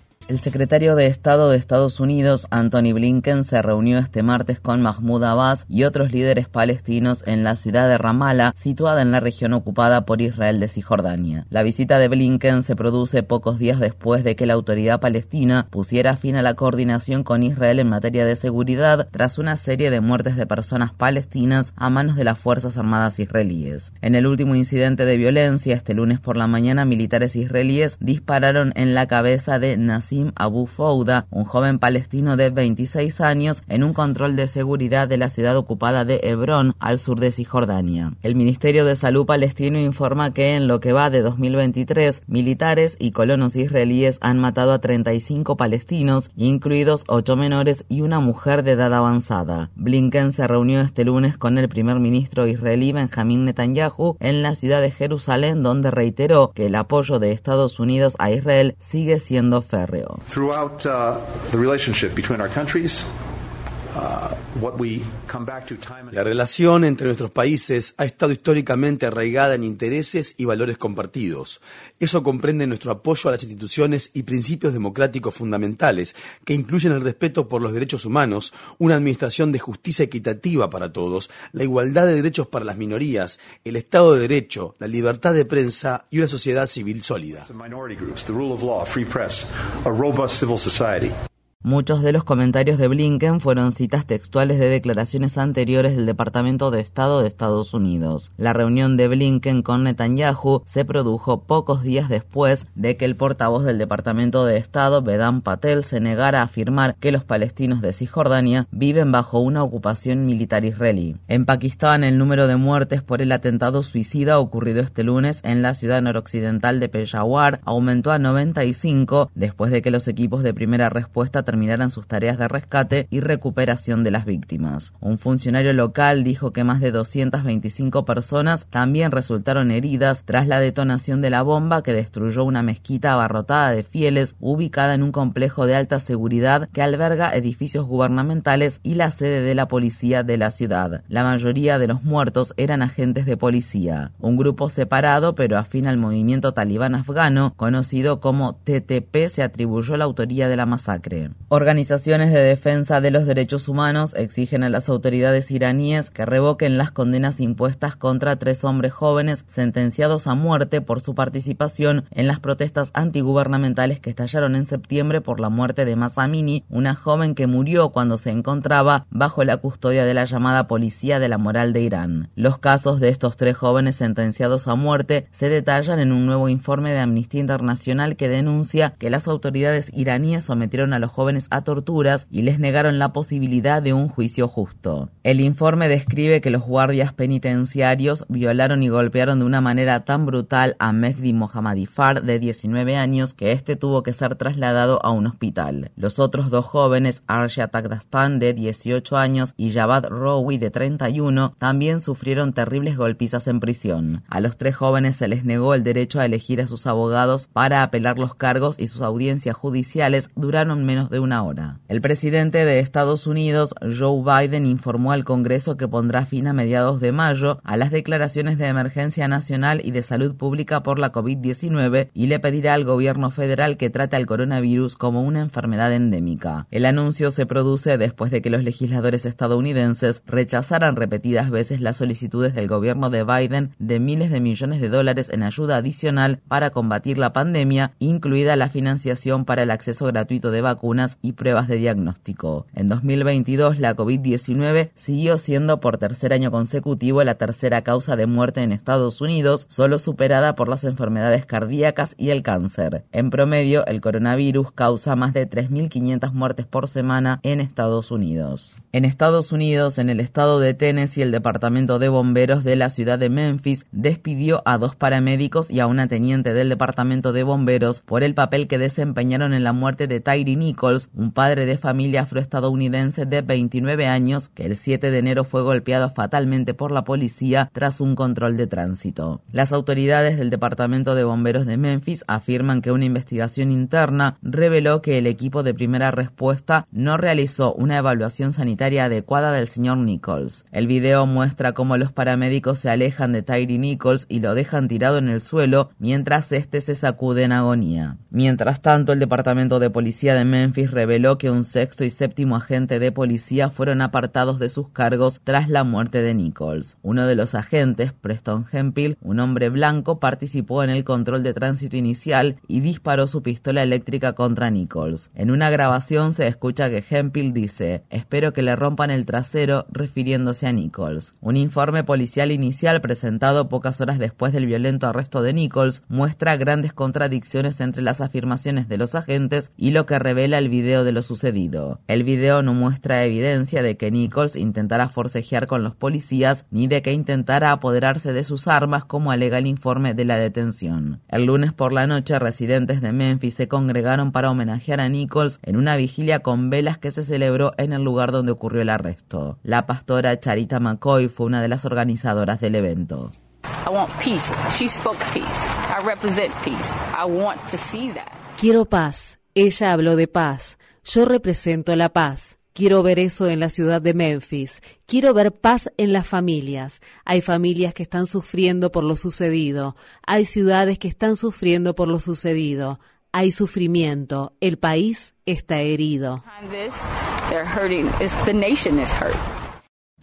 El secretario de Estado de Estados Unidos, Anthony Blinken, se reunió este martes con Mahmoud Abbas y otros líderes palestinos en la ciudad de Ramallah, situada en la región ocupada por Israel de Cisjordania. La visita de Blinken se produce pocos días después de que la autoridad palestina pusiera fin a la coordinación con Israel en materia de seguridad tras una serie de muertes de personas palestinas a manos de las Fuerzas Armadas israelíes. En el último incidente de violencia, este lunes por la mañana, militares israelíes dispararon en la cabeza de Nassim Abu Fouda, un joven palestino de 26 años, en un control de seguridad de la ciudad ocupada de Hebrón, al sur de Cisjordania. El Ministerio de Salud palestino informa que en lo que va de 2023, militares y colonos israelíes han matado a 35 palestinos, incluidos 8 menores y una mujer de edad avanzada. Blinken se reunió este lunes con el primer ministro israelí Benjamin Netanyahu en la ciudad de Jerusalén, donde reiteró que el apoyo de Estados Unidos a Israel sigue siendo férreo. Throughout uh, the relationship between our countries, La relación entre nuestros países ha estado históricamente arraigada en intereses y valores compartidos. Eso comprende nuestro apoyo a las instituciones y principios democráticos fundamentales, que incluyen el respeto por los derechos humanos, una administración de justicia equitativa para todos, la igualdad de derechos para las minorías, el Estado de Derecho, la libertad de prensa y una sociedad civil sólida. Muchos de los comentarios de Blinken fueron citas textuales de declaraciones anteriores del Departamento de Estado de Estados Unidos. La reunión de Blinken con Netanyahu se produjo pocos días después de que el portavoz del Departamento de Estado, Vedam Patel, se negara a afirmar que los palestinos de Cisjordania viven bajo una ocupación militar israelí. En Pakistán, el número de muertes por el atentado suicida ocurrido este lunes en la ciudad noroccidental de Peshawar aumentó a 95 después de que los equipos de primera respuesta terminaran sus tareas de rescate y recuperación de las víctimas. Un funcionario local dijo que más de 225 personas también resultaron heridas tras la detonación de la bomba que destruyó una mezquita abarrotada de fieles ubicada en un complejo de alta seguridad que alberga edificios gubernamentales y la sede de la policía de la ciudad. La mayoría de los muertos eran agentes de policía. Un grupo separado pero afín al movimiento talibán afgano, conocido como TTP, se atribuyó la autoría de la masacre. Organizaciones de defensa de los derechos humanos exigen a las autoridades iraníes que revoquen las condenas impuestas contra tres hombres jóvenes sentenciados a muerte por su participación en las protestas antigubernamentales que estallaron en septiembre por la muerte de Masamini, una joven que murió cuando se encontraba bajo la custodia de la llamada Policía de la Moral de Irán. Los casos de estos tres jóvenes sentenciados a muerte se detallan en un nuevo informe de Amnistía Internacional que denuncia que las autoridades iraníes sometieron a los jóvenes a torturas y les negaron la posibilidad de un juicio justo. El informe describe que los guardias penitenciarios violaron y golpearon de una manera tan brutal a Mehdi Mohammadifar de 19 años que este tuvo que ser trasladado a un hospital. Los otros dos jóvenes, Arsha Takdastan de 18 años y Javad Rowi de 31, también sufrieron terribles golpizas en prisión. A los tres jóvenes se les negó el derecho a elegir a sus abogados para apelar los cargos y sus audiencias judiciales duraron menos de una hora. El presidente de Estados Unidos, Joe Biden, informó al Congreso que pondrá fin a mediados de mayo a las declaraciones de emergencia nacional y de salud pública por la COVID-19 y le pedirá al gobierno federal que trate al coronavirus como una enfermedad endémica. El anuncio se produce después de que los legisladores estadounidenses rechazaran repetidas veces las solicitudes del gobierno de Biden de miles de millones de dólares en ayuda adicional para combatir la pandemia, incluida la financiación para el acceso gratuito de vacunas y pruebas de diagnóstico. En 2022, la COVID-19 siguió siendo por tercer año consecutivo la tercera causa de muerte en Estados Unidos, solo superada por las enfermedades cardíacas y el cáncer. En promedio, el coronavirus causa más de 3.500 muertes por semana en Estados Unidos. En Estados Unidos, en el estado de Tennessee, el Departamento de Bomberos de la ciudad de Memphis despidió a dos paramédicos y a una teniente del Departamento de Bomberos por el papel que desempeñaron en la muerte de Tyree Nichols, un padre de familia afroestadounidense de 29 años que el 7 de enero fue golpeado fatalmente por la policía tras un control de tránsito. Las autoridades del Departamento de Bomberos de Memphis afirman que una investigación interna reveló que el equipo de primera respuesta no realizó una evaluación sanitaria adecuada del señor Nichols. El video muestra cómo los paramédicos se alejan de Tyree Nichols y lo dejan tirado en el suelo mientras este se sacude en agonía. Mientras tanto, el Departamento de Policía de Memphis reveló que un sexto y séptimo agente de policía fueron apartados de sus cargos tras la muerte de Nichols. Uno de los agentes, Preston Hemphill, un hombre blanco, participó en el control de tránsito inicial y disparó su pistola eléctrica contra Nichols. En una grabación se escucha que Hemphill dice, espero que la rompan el trasero refiriéndose a Nichols. Un informe policial inicial presentado pocas horas después del violento arresto de Nichols muestra grandes contradicciones entre las afirmaciones de los agentes y lo que revela el video de lo sucedido. El video no muestra evidencia de que Nichols intentara forcejear con los policías ni de que intentara apoderarse de sus armas como alega el informe de la detención. El lunes por la noche residentes de Memphis se congregaron para homenajear a Nichols en una vigilia con velas que se celebró en el lugar donde ocurrió el arresto. La pastora Charita McCoy fue una de las organizadoras del evento. Quiero paz. Ella habló de paz. Yo represento la paz. Quiero ver eso en la ciudad de Memphis. Quiero ver paz en las familias. Hay familias que están sufriendo por lo sucedido. Hay ciudades que están sufriendo por lo sucedido. Hay sufrimiento. El país está herido.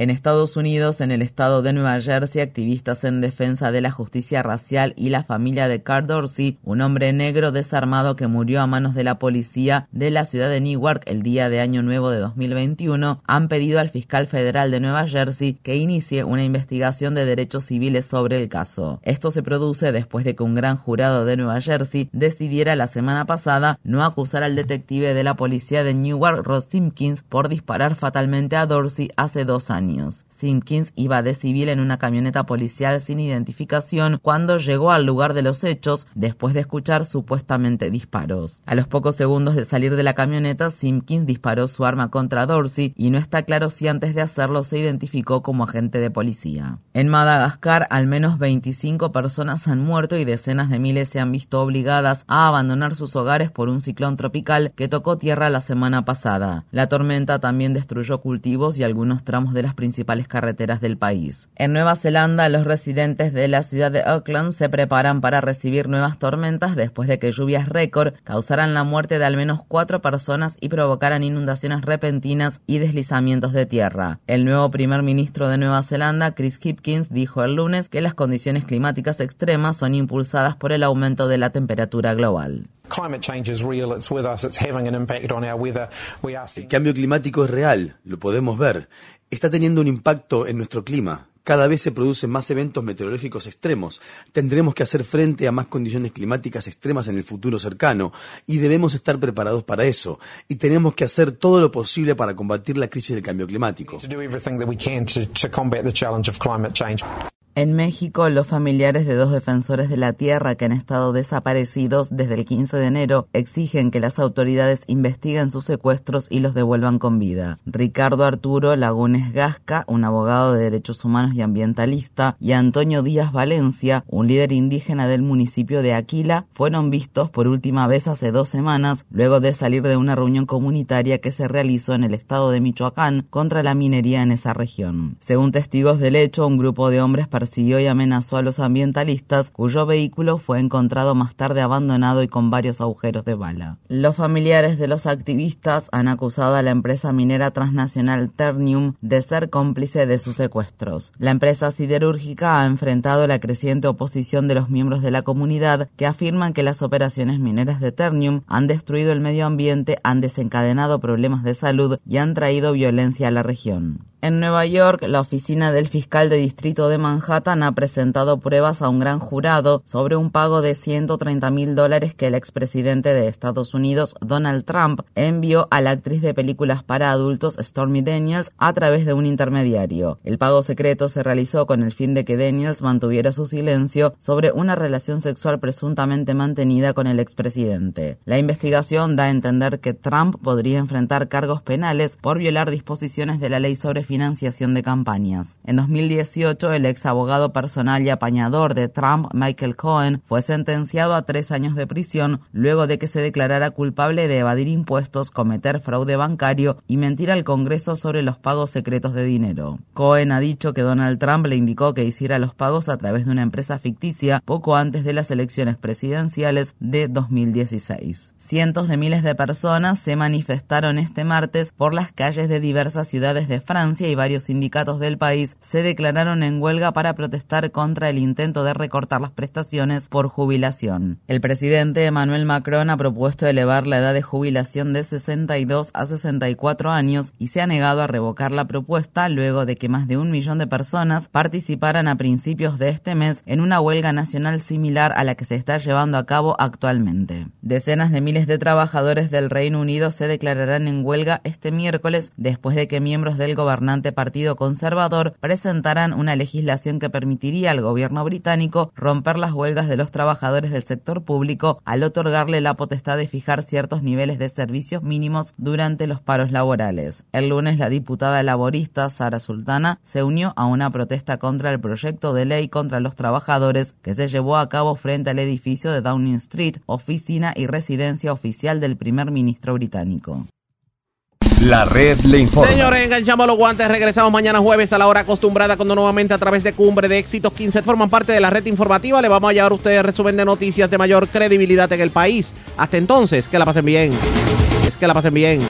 En Estados Unidos, en el estado de Nueva Jersey, activistas en defensa de la justicia racial y la familia de Carl Dorsey, un hombre negro desarmado que murió a manos de la policía de la ciudad de Newark el día de Año Nuevo de 2021, han pedido al fiscal federal de Nueva Jersey que inicie una investigación de derechos civiles sobre el caso. Esto se produce después de que un gran jurado de Nueva Jersey decidiera la semana pasada no acusar al detective de la policía de Newark, Ross Simpkins, por disparar fatalmente a Dorsey hace dos años. Simpkins iba de civil en una camioneta policial sin identificación cuando llegó al lugar de los hechos después de escuchar supuestamente disparos. A los pocos segundos de salir de la camioneta, Simpkins disparó su arma contra Dorsey y no está claro si antes de hacerlo se identificó como agente de policía. En Madagascar, al menos 25 personas han muerto y decenas de miles se han visto obligadas a abandonar sus hogares por un ciclón tropical que tocó tierra la semana pasada. La tormenta también destruyó cultivos y algunos tramos de las principales carreteras del país. En Nueva Zelanda, los residentes de la ciudad de Auckland se preparan para recibir nuevas tormentas después de que lluvias récord causaran la muerte de al menos cuatro personas y provocaran inundaciones repentinas y deslizamientos de tierra. El nuevo primer ministro de Nueva Zelanda, Chris Hipkins, dijo el lunes que las condiciones climáticas extremas son impulsadas por el aumento de la temperatura global. El cambio climático es real, lo podemos ver está teniendo un impacto en nuestro clima. Cada vez se producen más eventos meteorológicos extremos. Tendremos que hacer frente a más condiciones climáticas extremas en el futuro cercano y debemos estar preparados para eso. Y tenemos que hacer todo lo posible para combatir la crisis del cambio climático. En México, los familiares de dos defensores de la tierra que han estado desaparecidos desde el 15 de enero exigen que las autoridades investiguen sus secuestros y los devuelvan con vida. Ricardo Arturo Lagunes Gasca, un abogado de derechos humanos y ambientalista, y Antonio Díaz Valencia, un líder indígena del municipio de Aquila, fueron vistos por última vez hace dos semanas, luego de salir de una reunión comunitaria que se realizó en el estado de Michoacán contra la minería en esa región. Según testigos del hecho, un grupo de hombres persiguió y amenazó a los ambientalistas, cuyo vehículo fue encontrado más tarde abandonado y con varios agujeros de bala. Los familiares de los activistas han acusado a la empresa minera transnacional Ternium de ser cómplice de sus secuestros. La empresa siderúrgica ha enfrentado la creciente oposición de los miembros de la comunidad que afirman que las operaciones mineras de Ternium han destruido el medio ambiente, han desencadenado problemas de salud y han traído violencia a la región. En Nueva York, la oficina del fiscal de distrito de Manhattan ha presentado pruebas a un gran jurado sobre un pago de 130 mil dólares que el expresidente de Estados Unidos, Donald Trump, envió a la actriz de películas para adultos Stormy Daniels a través de un intermediario. El pago secreto se realizó con el fin de que Daniels mantuviera su silencio sobre una relación sexual presuntamente mantenida con el expresidente. La investigación da a entender que Trump podría enfrentar cargos penales por violar disposiciones de la ley sobre financiación de campañas. En 2018, el ex abogado personal y apañador de Trump, Michael Cohen, fue sentenciado a tres años de prisión luego de que se declarara culpable de evadir impuestos, cometer fraude bancario y mentir al Congreso sobre los pagos secretos de dinero. Cohen ha dicho que Donald Trump le indicó que hiciera los pagos a través de una empresa ficticia poco antes de las elecciones presidenciales de 2016. Cientos de miles de personas se manifestaron este martes por las calles de diversas ciudades de Francia y varios sindicatos del país se declararon en huelga para protestar contra el intento de recortar las prestaciones por jubilación. El presidente Emmanuel Macron ha propuesto elevar la edad de jubilación de 62 a 64 años y se ha negado a revocar la propuesta luego de que más de un millón de personas participaran a principios de este mes en una huelga nacional similar a la que se está llevando a cabo actualmente. Decenas de miles de trabajadores del Reino Unido se declararán en huelga este miércoles después de que miembros del gobernante Partido Conservador presentaran una legislación que permitiría al gobierno británico romper las huelgas de los trabajadores del sector público al otorgarle la potestad de fijar ciertos niveles de servicios mínimos durante los paros laborales. El lunes la diputada laborista Sara Sultana se unió a una protesta contra el proyecto de ley contra los trabajadores que se llevó a cabo frente al edificio de Downing Street, oficina y residencia oficial del primer ministro británico. La red le informa. Señores, enganchamos los guantes. Regresamos mañana jueves a la hora acostumbrada cuando nuevamente a través de Cumbre de Éxitos 15 forman parte de la red informativa. Le vamos a llevar a ustedes resumen de noticias de mayor credibilidad en el país. Hasta entonces, que la pasen bien. Es que la pasen bien.